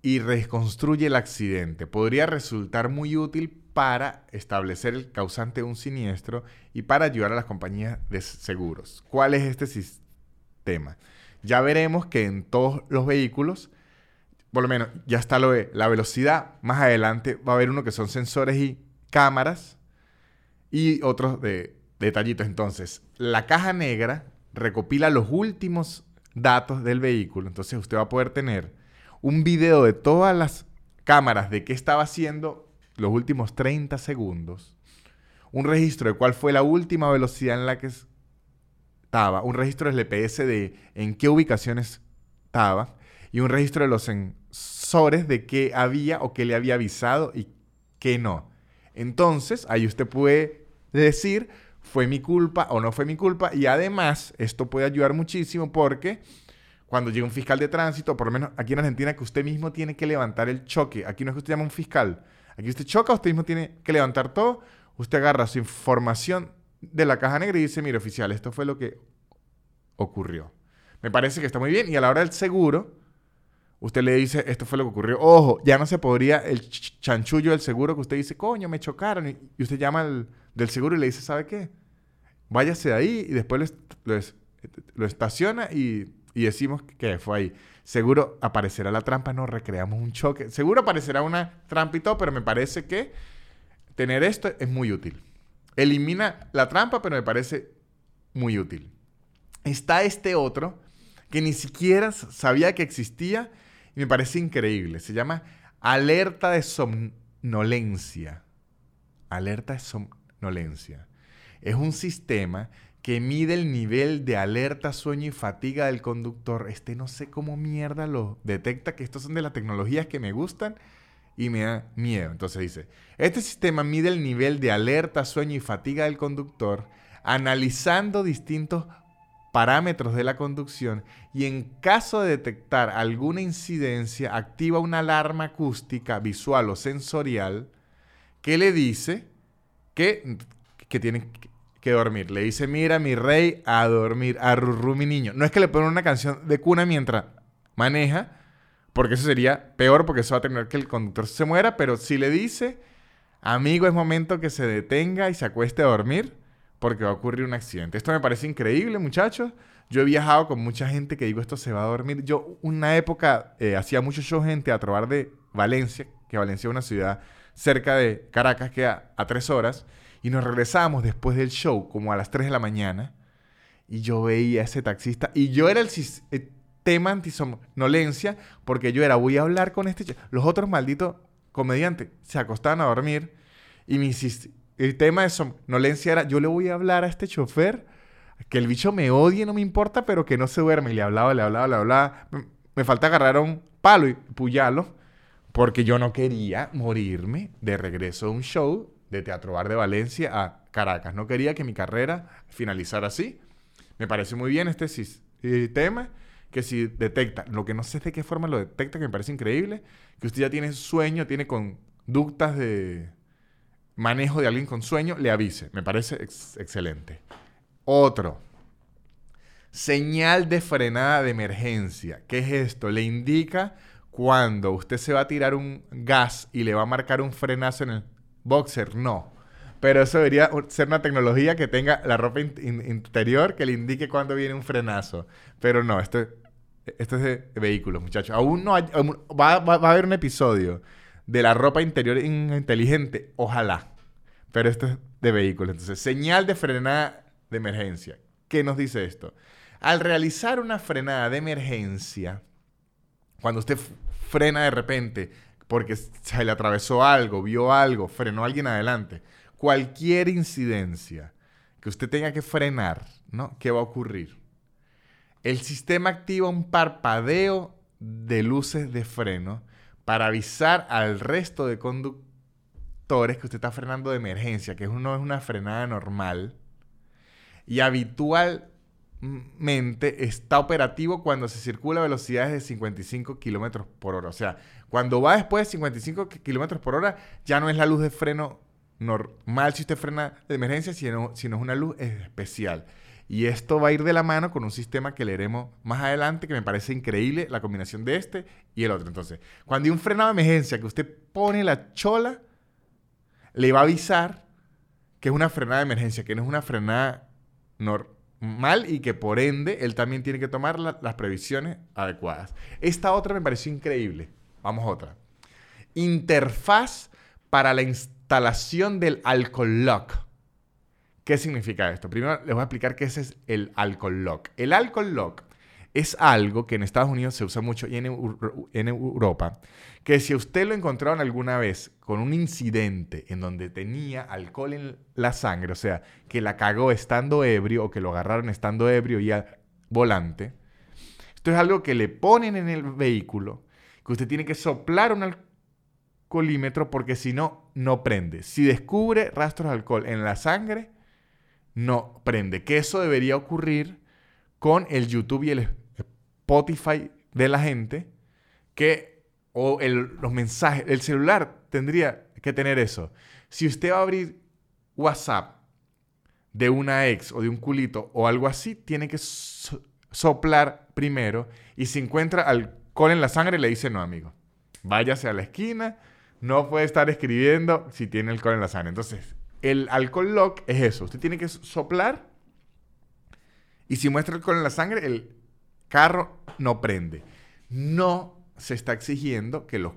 A: y reconstruye el accidente. Podría resultar muy útil para establecer el causante de un siniestro y para ayudar a las compañías de seguros. ¿Cuál es este sistema? Ya veremos que en todos los vehículos por lo menos ya está lo de la velocidad. Más adelante va a haber uno que son sensores y cámaras y otros de detallitos. Entonces, la caja negra recopila los últimos datos del vehículo. Entonces, usted va a poder tener un video de todas las cámaras de qué estaba haciendo los últimos 30 segundos. Un registro de cuál fue la última velocidad en la que estaba. Un registro del LPS de en qué ubicaciones estaba. Y un registro de los de qué había o qué le había avisado y qué no. Entonces, ahí usted puede decir, fue mi culpa o no fue mi culpa. Y además, esto puede ayudar muchísimo porque cuando llega un fiscal de tránsito, por lo menos aquí en Argentina, que usted mismo tiene que levantar el choque. Aquí no es que usted llama a un fiscal. Aquí usted choca, usted mismo tiene que levantar todo. Usted agarra su información de la caja negra y dice, mire, oficial, esto fue lo que ocurrió. Me parece que está muy bien. Y a la hora del seguro, usted le dice, esto fue lo que ocurrió. Ojo, ya no se podría el chanchullo del seguro que usted dice, coño, me chocaron. Y, usted llama al, del seguro y le dice, ¿sabe qué? Váyase de ahí y después lo, estaciona y, y, decimos que fue ahí. Seguro aparecerá la trampa, no recreamos un choque. Seguro aparecerá una trampa y todo, pero me parece que tener esto es muy útil. Elimina la trampa, pero me parece muy útil. Está este otro que ni siquiera sabía que existía y me parece increíble. Se llama alerta de somnolencia. Alerta de somnolencia. Es un sistema que mide el nivel de alerta, sueño y fatiga del conductor. Este no sé cómo mierda lo detecta, que estos son de las tecnologías que me gustan y me da miedo. Entonces dice, este sistema mide el nivel de alerta, sueño y fatiga del conductor analizando distintos parámetros de la conducción y en caso de detectar alguna incidencia activa una alarma acústica, visual o sensorial que le dice que, que tiene que dormir. Le dice, mira mi rey, a dormir, a rurru mi niño. No es que le ponga una canción de cuna mientras maneja, porque eso sería peor porque eso va a tener que el conductor se muera, pero si le dice, amigo, es momento que se detenga y se acueste a dormir, porque va a ocurrir un accidente. Esto me parece increíble, muchachos. Yo he viajado con mucha gente que digo esto se va a dormir. Yo una época eh, hacía muchos shows en Teatro Bar de Valencia, que Valencia es una ciudad cerca de Caracas, que a, a tres horas, y nos regresábamos después del show como a las 3 de la mañana, y yo veía a ese taxista, y yo era el, el tema antisomnolencia, porque yo era, voy a hablar con este... Los otros malditos comediantes se acostaban a dormir, y mi, el tema de somnolencia era, yo le voy a hablar a este chofer que el bicho me odie, no me importa, pero que no se duerme. Y le hablaba, le hablaba, le hablaba. Me falta agarrar un palo y puyarlo, porque yo no quería morirme de regreso a un show de Teatro Bar de Valencia a Caracas. No quería que mi carrera finalizara así. Me parece muy bien este sistema que si detecta, lo que no sé de qué forma lo detecta, que me parece increíble, que usted ya tiene sueño, tiene conductas de manejo de alguien con sueño, le avise. Me parece excelente. Otro. Señal de frenada de emergencia. ¿Qué es esto? Le indica cuando usted se va a tirar un gas y le va a marcar un frenazo en el boxer. No. Pero eso debería ser una tecnología que tenga la ropa interior que le indique cuando viene un frenazo. Pero no, esto, esto es de vehículos, muchachos. Aún no hay, va, va, a haber un episodio de la ropa interior inteligente. Ojalá. Pero esto es de vehículos. Entonces, señal de frenada de emergencia. ¿Qué nos dice esto? Al realizar una frenada de emergencia, cuando usted frena de repente porque se le atravesó algo, vio algo, frenó a alguien adelante, cualquier incidencia que usted tenga que frenar, ¿no? ¿Qué va a ocurrir? El sistema activa un parpadeo de luces de freno para avisar al resto de conductores que usted está frenando de emergencia, que no es una frenada normal, y habitualmente está operativo cuando se circula a velocidades de 55 kilómetros por hora. O sea, cuando va después de 55 kilómetros por hora, ya no es la luz de freno normal si usted frena de emergencia, sino, sino es una luz especial. Y esto va a ir de la mano con un sistema que leeremos más adelante, que me parece increíble la combinación de este y el otro. Entonces, cuando hay un frenado de emergencia que usted pone la chola, le va a avisar que es una frenada de emergencia, que no es una frenada normal y que por ende él también tiene que tomar las previsiones adecuadas. Esta otra me pareció increíble. Vamos a otra. Interfaz para la instalación del alcohol lock. ¿Qué significa esto? Primero les voy a explicar qué es el alcohol lock. El alcohol lock es algo que en Estados Unidos se usa mucho y en, Europa, que si usted lo encontraron alguna vez con un incidente en donde tenía alcohol en la sangre, o sea, que la cagó estando ebrio o que lo agarraron estando ebrio y al volante, esto es algo que le ponen en el vehículo, que usted tiene que soplar un alcoholímetro porque si no, no prende. Si descubre rastros de alcohol en la sangre, no prende. Que eso debería ocurrir con el YouTube y el Spotify de la gente que, o los mensajes, el celular tendría que tener eso. Si usted va a abrir WhatsApp de una ex o de un culito o algo así, tiene que soplar primero y si encuentra alcohol en la sangre le dice no, amigo. Váyase a la esquina, no puede estar escribiendo si tiene alcohol en la sangre. Entonces, el alcohol lock es eso. Usted tiene que soplar y si muestra alcohol en la sangre, el carro no prende. No se está exigiendo que los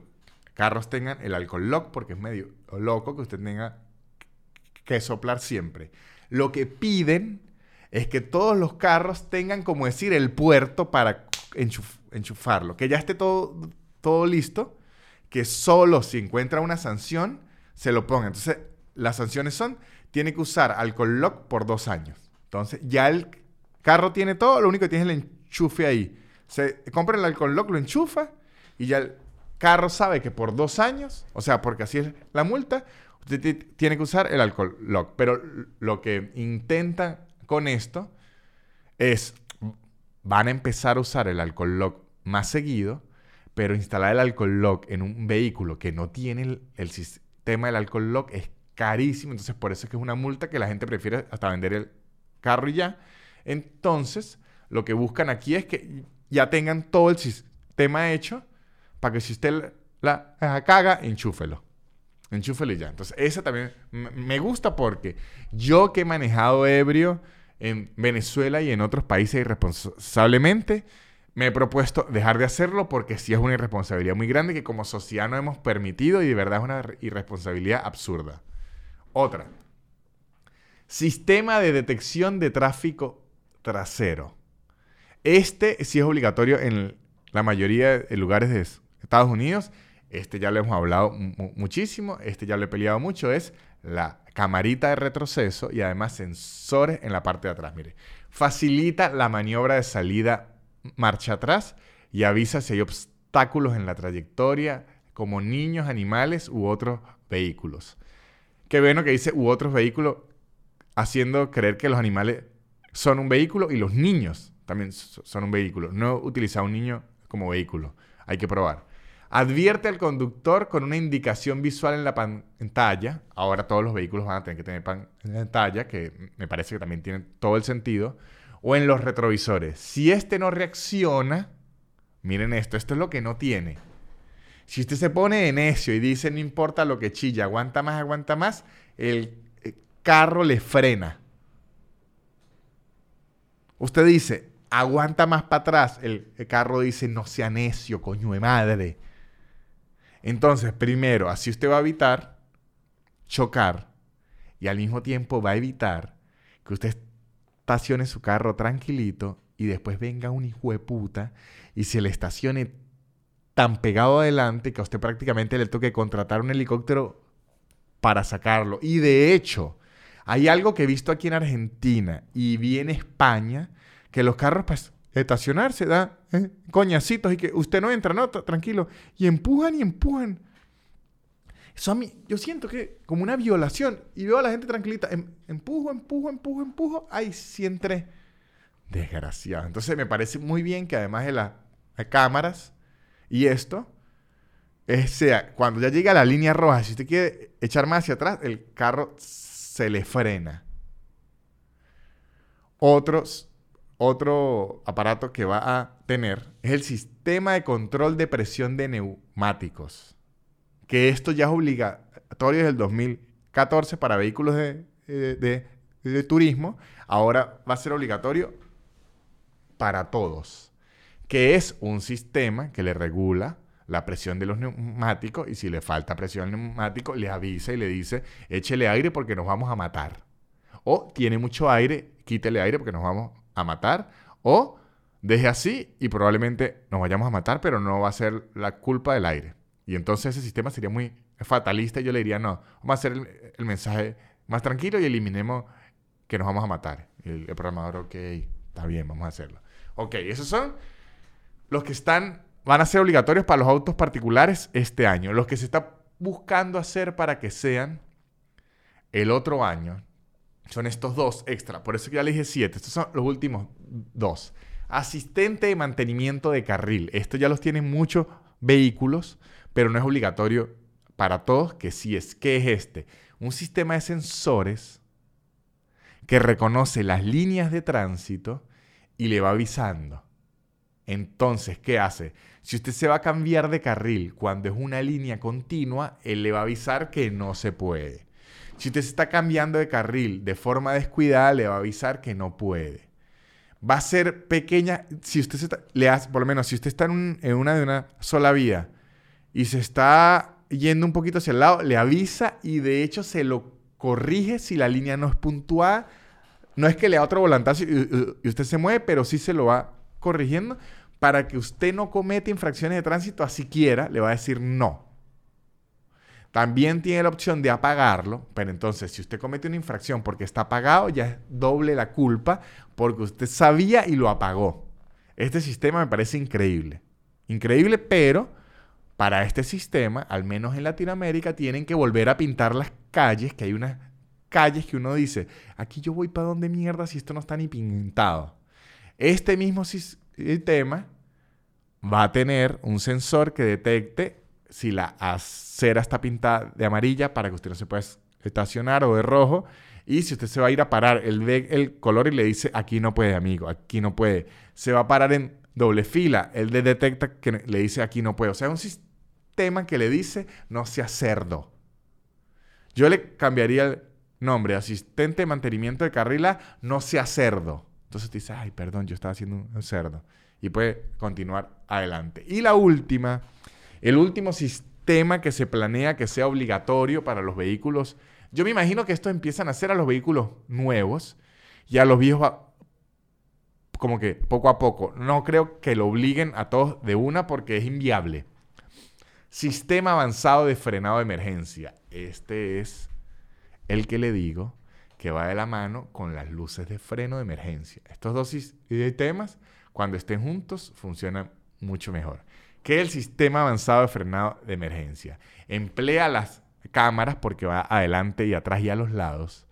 A: carros tengan el alcohol lock porque es medio loco que usted tenga que soplar siempre. Lo que piden es que todos los carros tengan, como decir, el puerto para enchufarlo, que ya esté todo, todo listo, que solo si encuentra una sanción se lo ponga. Entonces, las sanciones son, tiene que usar alcohol lock por dos años. Entonces, ya el carro tiene todo, lo único que tiene es el enchufe ahí. Se compra el alcohol lock, lo enchufa y ya el carro sabe que por dos años, o sea, porque así es la multa, usted tiene que usar el alcohol lock. Pero lo que intentan con esto es, van a empezar a usar el alcohol lock más seguido, pero instalar el alcohol lock en un vehículo que no tiene el, el sistema del alcohol lock es carísimo. Entonces, por eso es que es una multa que la gente prefiere hasta vender el carro y ya. Entonces, lo que buscan aquí es que ya tengan todo el sistema hecho para que si usted la caga, enchúfelo. Enchúfelo y ya. Entonces, esa también me gusta porque yo que he manejado ebrio en Venezuela y en otros países irresponsablemente, me he propuesto dejar de hacerlo porque sí es una irresponsabilidad muy grande que como sociedad no hemos permitido y de verdad es una irresponsabilidad absurda. Otra. Sistema de detección de tráfico trasero. Este sí es obligatorio en la mayoría de lugares de Estados Unidos. Este ya lo hemos hablado muchísimo. Este ya lo he peleado mucho. Es la camarita de retroceso y además sensores en la parte de atrás. Mire, facilita la maniobra de salida marcha atrás y avisa si hay obstáculos en la trayectoria, como niños, animales u otros vehículos. Qué bueno que dice u otros vehículos, haciendo creer que los animales son un vehículo y los niños también son un vehículo. No utilizar un niño como vehículo. Hay que probar. Advierte al conductor con una indicación visual en la pantalla. Ahora todos los vehículos van a tener que tener pantalla, que me parece que también tiene todo el sentido. O en los retrovisores. Si este no reacciona, miren esto, esto es lo que no tiene. Si usted se pone de necio y dice no importa lo que chilla, aguanta más, aguanta más, el carro le frena. Usted dice, aguanta más para atrás, el, el carro dice no sea necio, coño de madre entonces, primero, así usted va a evitar chocar y al mismo tiempo va a evitar que usted estacione su carro tranquilito y después venga un hijo de puta y se le estacione tan pegado adelante que a usted prácticamente le toque contratar un helicóptero para sacarlo. Y de hecho, hay algo que he visto aquí en Argentina y vi en España, que los carros pues estacionarse, da ¿eh? coñacitos y que usted no entra, no, tranquilo. Y empujan y empujan. Eso a mí, yo siento que como una violación. Y veo a la gente tranquilita, em, empujo, empujo, empujo, empujo. Ay, sí entré. Desgraciado. Entonces me parece muy bien que además de las cámaras y esto, sea, cuando ya llega a la línea roja, si usted quiere echar más hacia atrás, el carro se le frena. Otros otro aparato que va a tener es el sistema de control de presión de neumáticos. Que esto ya es obligatorio desde el 2014 para vehículos de, turismo. Ahora va a ser obligatorio para todos. Que es un sistema que le regula la presión de los neumáticos y si le falta presión al neumático, le avisa y le dice, échele aire porque nos vamos a matar. O tiene mucho aire, quítele aire porque nos vamos a matar o deje así y probablemente nos vayamos a matar, pero no va a ser la culpa del aire. Y entonces ese sistema sería muy fatalista y yo le diría, no, vamos a hacer el, mensaje más tranquilo y eliminemos que nos vamos a matar. El, el, programador, ok, está bien, vamos a hacerlo. Ok, esos son los que están, van a ser obligatorios para los autos particulares este año. Los que se está buscando hacer para que sean el otro año son estos dos extra. Por eso ya le dije siete. Estos son los últimos dos. Asistente de mantenimiento de carril. Esto ya los tienen muchos vehículos, pero no es obligatorio para todos que sí es. ¿Qué es este? Un sistema de sensores que reconoce las líneas de tránsito y le va avisando. Entonces, ¿qué hace? Si usted se va a cambiar de carril cuando es una línea continua, él le va a avisar que no se puede. Si usted se está cambiando de carril de forma descuidada, le va a avisar que no puede. Va a ser pequeña, si usted se le hace, por lo menos si usted está en, una de una sola vía y se está yendo un poquito hacia el lado, le avisa y de hecho se lo corrige si la línea no es puntuada. No es que le da otro volantazo y, y usted se mueve, pero sí se lo va corrigiendo para que usted no cometa infracciones de tránsito así quiera, le va a decir no. También tiene la opción de apagarlo, pero entonces si usted comete una infracción porque está apagado, ya es doble la culpa porque usted sabía y lo apagó. Este sistema me parece increíble. Increíble, pero para este sistema, al menos en Latinoamérica, tienen que volver a pintar las calles, que hay unas calles que uno dice, aquí yo voy para donde mierda si esto no está ni pintado. Este mismo sistema va a tener un sensor que detecte si la acera está pintada de amarilla para que usted no se pueda estacionar o de rojo. Y si usted se va a ir a parar, él ve el color y le dice, aquí no puede, amigo, aquí no puede. Se va a parar en doble fila, él le detecta que le dice, aquí no puede. O sea, es un sistema que le dice, no sea cerdo. Yo le cambiaría el nombre, asistente de mantenimiento de carrila, no sea cerdo. Entonces te dice, ay, perdón, yo estaba haciendo un cerdo. Y puede continuar adelante. Y la última, el último sistema que se planea que sea obligatorio para los vehículos. Yo me imagino que esto empiezan a hacer a los vehículos nuevos y a los viejos como que poco a poco. No creo que lo obliguen a todos de una porque es inviable. Sistema avanzado de frenado de emergencia. Este es el que le digo que va de la mano con las luces de freno de emergencia. Estos dos sistemas, cuando estén juntos, funcionan mucho mejor. ¿Qué es el sistema avanzado de frenado de emergencia? Emplea las cámaras porque va adelante y atrás y a los lados,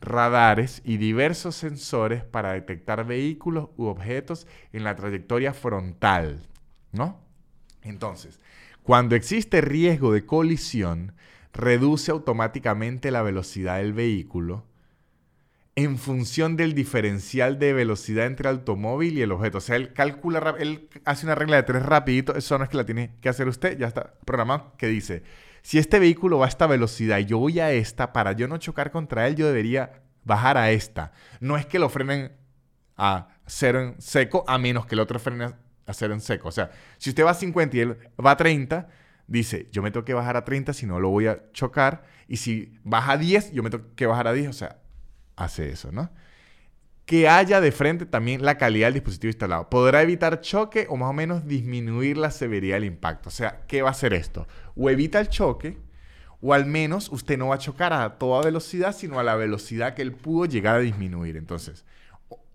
A: radares y diversos sensores para detectar vehículos u objetos en la trayectoria frontal, ¿no? Entonces, cuando existe riesgo de colisión, reduce automáticamente la velocidad del vehículo en función del diferencial de velocidad entre automóvil y el objeto. O sea, él calcula, él hace una regla de tres rapidito, eso no es que la tiene que hacer usted, ya está programado, que dice, si este vehículo va a esta velocidad y yo voy a esta, para yo no chocar contra él, yo debería bajar a esta. No es que lo frenen a cero en seco, a menos que el otro frene a cero en seco. O sea, si usted va a 50 y él va a 30, dice, yo me tengo que bajar a 30 si no lo voy a chocar. Y si baja a 10, yo me tengo que bajar a 10. O sea, hace eso, ¿no? Que haya de frente también la calidad del dispositivo instalado. Podrá evitar choque o más o menos disminuir la severidad del impacto. O sea, ¿qué va a hacer esto? O evita el choque, o al menos usted no va a chocar a toda velocidad, sino a la velocidad que él pudo llegar a disminuir. Entonces,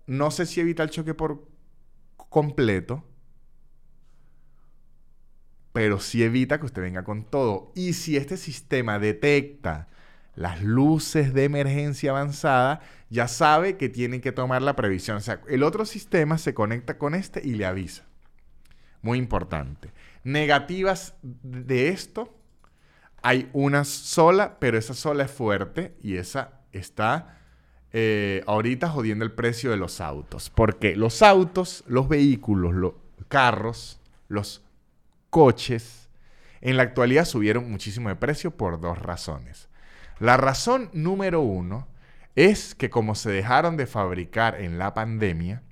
A: no sé si evita el choque por completo, pero sí evita que usted venga con todo. Y si este sistema detecta las luces de emergencia avanzada, ya sabe que tiene que tomar la previsión. O sea, el otro sistema se conecta con este y le avisa. Muy importante. Negativas de esto, hay una sola, pero esa sola es fuerte y esa está eh, ahorita jodiendo el precio de los autos. Porque los autos, los vehículos, los carros, los coches, en la actualidad subieron muchísimo de precio por dos razones. La razón número uno es que como se dejaron de fabricar en la pandemia,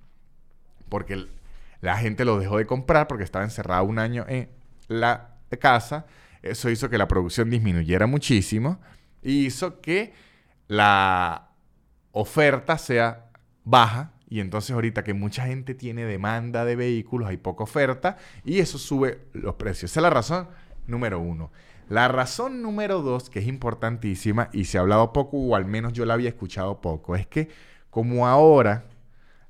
A: porque la gente lo dejó de comprar porque estaba encerrado un año en la casa, eso hizo que la producción disminuyera muchísimo y hizo que la oferta sea baja y entonces ahorita que mucha gente tiene demanda de vehículos, hay poca oferta y eso sube los precios. Esa es la razón número uno. La razón número dos, que es importantísima y se ha hablado poco, o al menos yo la había escuchado poco, es que como ahora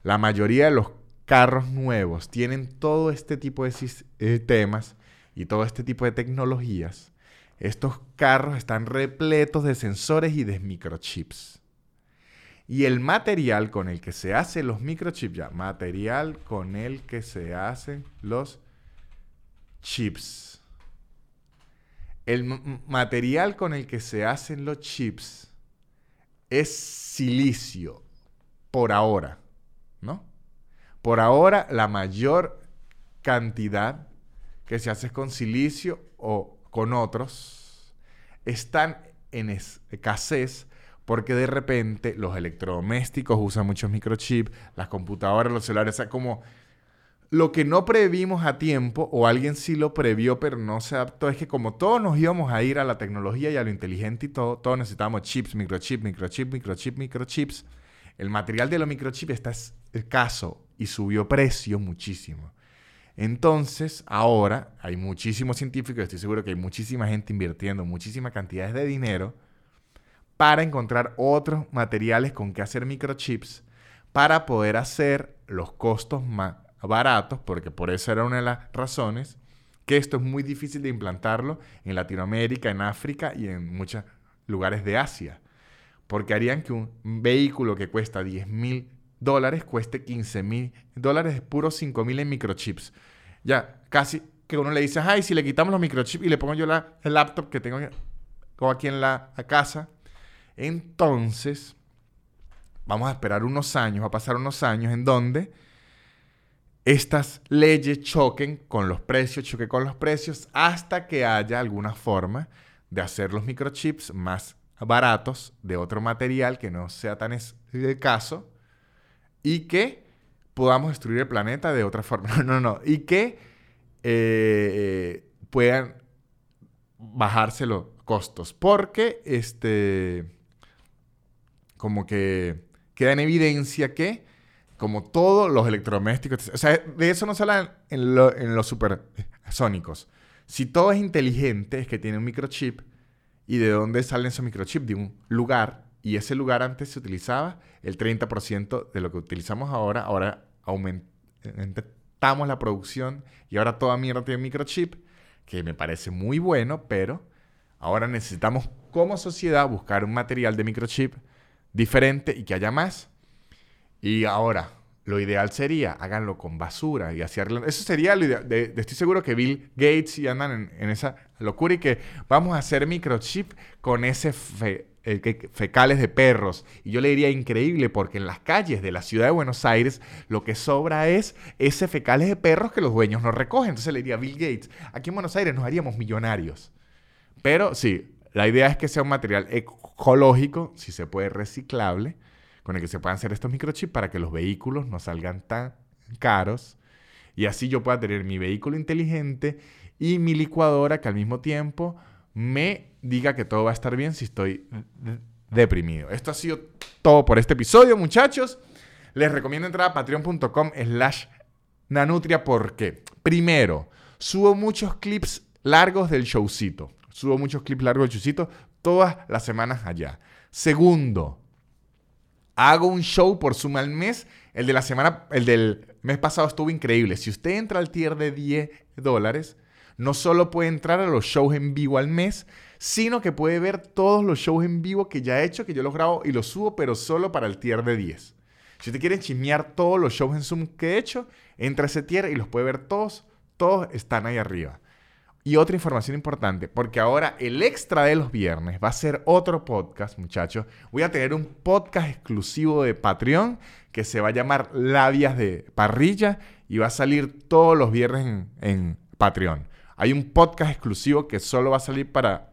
A: la mayoría de los carros nuevos tienen todo este tipo de sistemas y todo este tipo de tecnologías, estos carros están repletos de sensores y de microchips. Y el material con el que se hacen los microchips, ya, material con el que se hacen los chips. El material con el que se hacen los chips es silicio, por ahora, ¿no? Por ahora, la mayor cantidad que se hace con silicio o con otros están en escasez porque de repente los electrodomésticos usan muchos microchips, las computadoras, los celulares, o sea, como lo que no previmos a tiempo, o alguien sí lo previó pero no se adaptó, es que como todos nos íbamos a ir a la tecnología y a lo inteligente y todo, todos necesitábamos chips, microchips, microchips, microchips, microchips. El material de los microchips está escaso y subió precio muchísimo. Entonces, ahora hay muchísimos científicos, estoy seguro que hay muchísima gente invirtiendo muchísimas cantidades de dinero para encontrar otros materiales con que hacer microchips para poder hacer los costos más baratos, porque por eso era una de las razones, que esto es muy difícil de implantarlo en Latinoamérica, en África y en muchos lugares de Asia. Porque harían que un vehículo que cuesta 10 mil dólares cueste 15 mil dólares, puro 5 mil en microchips. Ya, casi que uno le dice, ay, si le quitamos los microchips y le pongo yo la, el laptop que tengo aquí en la casa, entonces, vamos a esperar unos años, va a pasar unos años en donde estas leyes choquen con los precios, choquen con los precios, hasta que haya alguna forma de hacer los microchips más baratos de otro material que no sea tan escaso y que podamos destruir el planeta de otra forma. [LAUGHS] No, no, no. Y que eh, puedan bajarse los costos. Porque, este, como que queda en evidencia que, como todos los electrodomésticos, o sea, de eso no se habla en, en los supersónicos. Si todo es inteligente, es que tiene un microchip. ¿Y de dónde salen esos microchips? De un lugar. Y ese lugar antes se utilizaba el 30% de lo que utilizamos ahora. Ahora aumentamos la producción y ahora toda mierda tiene microchip, que me parece muy bueno, pero ahora necesitamos como sociedad buscar un material de microchip diferente y que haya más. Y ahora, lo ideal sería, háganlo con basura y así Eso sería lo ideal. estoy seguro que Bill Gates y andan en, esa locura y que vamos a hacer microchip con ese fecales de perros. Y yo le diría increíble porque en las calles de la ciudad de Buenos Aires lo que sobra es ese fecales de perros que los dueños no recogen. Entonces le diría Bill Gates, aquí en Buenos Aires nos haríamos millonarios. Pero sí, la idea es que sea un material ecológico, si se puede reciclable con el que se puedan hacer estos microchips para que los vehículos no salgan tan caros y así yo pueda tener mi vehículo inteligente y mi licuadora que al mismo tiempo me diga que todo va a estar bien si estoy deprimido. Esto ha sido todo por este episodio, muchachos. Les recomiendo entrar a patreon.com slash nanutria porque, primero, subo muchos clips largos del showcito. Subo muchos clips largos del showcito todas las semanas allá. Segundo, Hago un show por suma al mes. El de la semana, el del mes pasado estuvo increíble. Si usted entra al tier de 10 dólares, no solo puede entrar a los shows en vivo al mes, sino que puede ver todos los shows en vivo que ya he hecho, que yo los grabo y los subo, pero solo para el tier de 10. Si usted quiere chismear todos los shows en Zoom que he hecho, entra a ese tier y los puede ver todos. Todos están ahí arriba. Y otra información importante, porque ahora el extra de los viernes va a ser otro podcast, muchachos. Voy a tener un podcast exclusivo de Patreon que se va a llamar Labias de Parrilla y va a salir todos los viernes en, Patreon. Hay un podcast exclusivo que solo va a salir para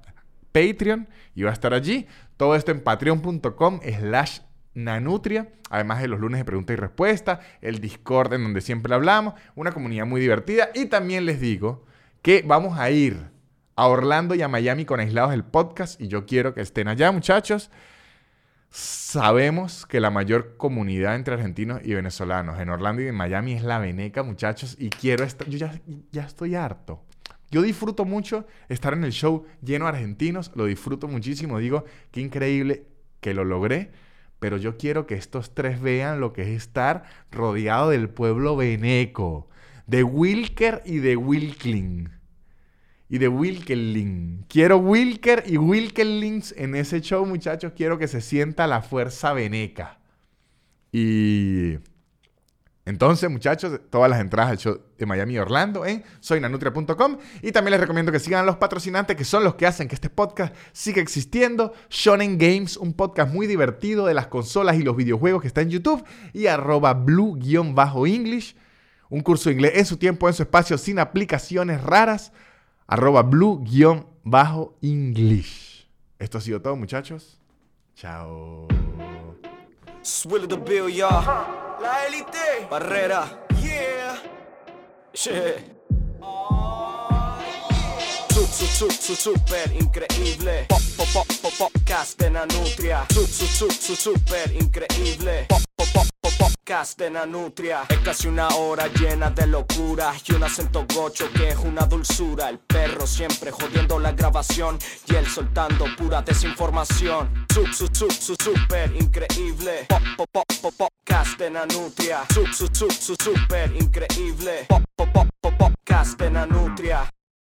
A: Patreon y va a estar allí. Todo esto en patreon.com slash nanutria, además de los lunes de pregunta y respuesta, el Discord en donde siempre hablamos, una comunidad muy divertida y también les digo que vamos a ir a Orlando y a Miami con aislados del podcast y yo quiero que estén allá, muchachos. Sabemos que la mayor comunidad entre argentinos y venezolanos en Orlando y en Miami es la Veneca, muchachos, y quiero estar, yo ya, ya estoy harto. Yo disfruto mucho estar en el show lleno de argentinos, lo disfruto muchísimo, digo, qué increíble que lo logré, pero yo quiero que estos tres vean lo que es estar rodeado del pueblo veneco de Wilker y de Wilkling. Y de Wilkerling. Quiero Wilker y Wilkerlings en ese show, muchachos. Quiero que se sienta la fuerza veneca. Y entonces, muchachos, todas las entradas al show de Miami y Orlando en soynanutria.com. Y también les recomiendo que sigan a los patrocinantes que son los que hacen que este podcast siga existiendo. Shonen Games, un podcast muy divertido de las consolas y los videojuegos que está en YouTube. Y arroba blue-english un curso de inglés en su tiempo, en su espacio, sin aplicaciones raras. Arroba blue-english. Esto ha sido todo, muchachos. Chao. the Bill, La élite. Barrera. Yeah. super increíble. Pop, pop, pop, pop, podcast de Nanutria. super increíble. Pop, pop, pop podcast de Nanutria. Es casi una hora llena de locura Y un acento gocho que es una dulzura. El perro siempre jodiendo la grabación Y él soltando pura desinformación. Sub, sub, sub, sub, super increíble. Pop, pop, pop, pop, Nanutria. Sub, sub, super increíble. Pop, pop, pop, pop, Nanutria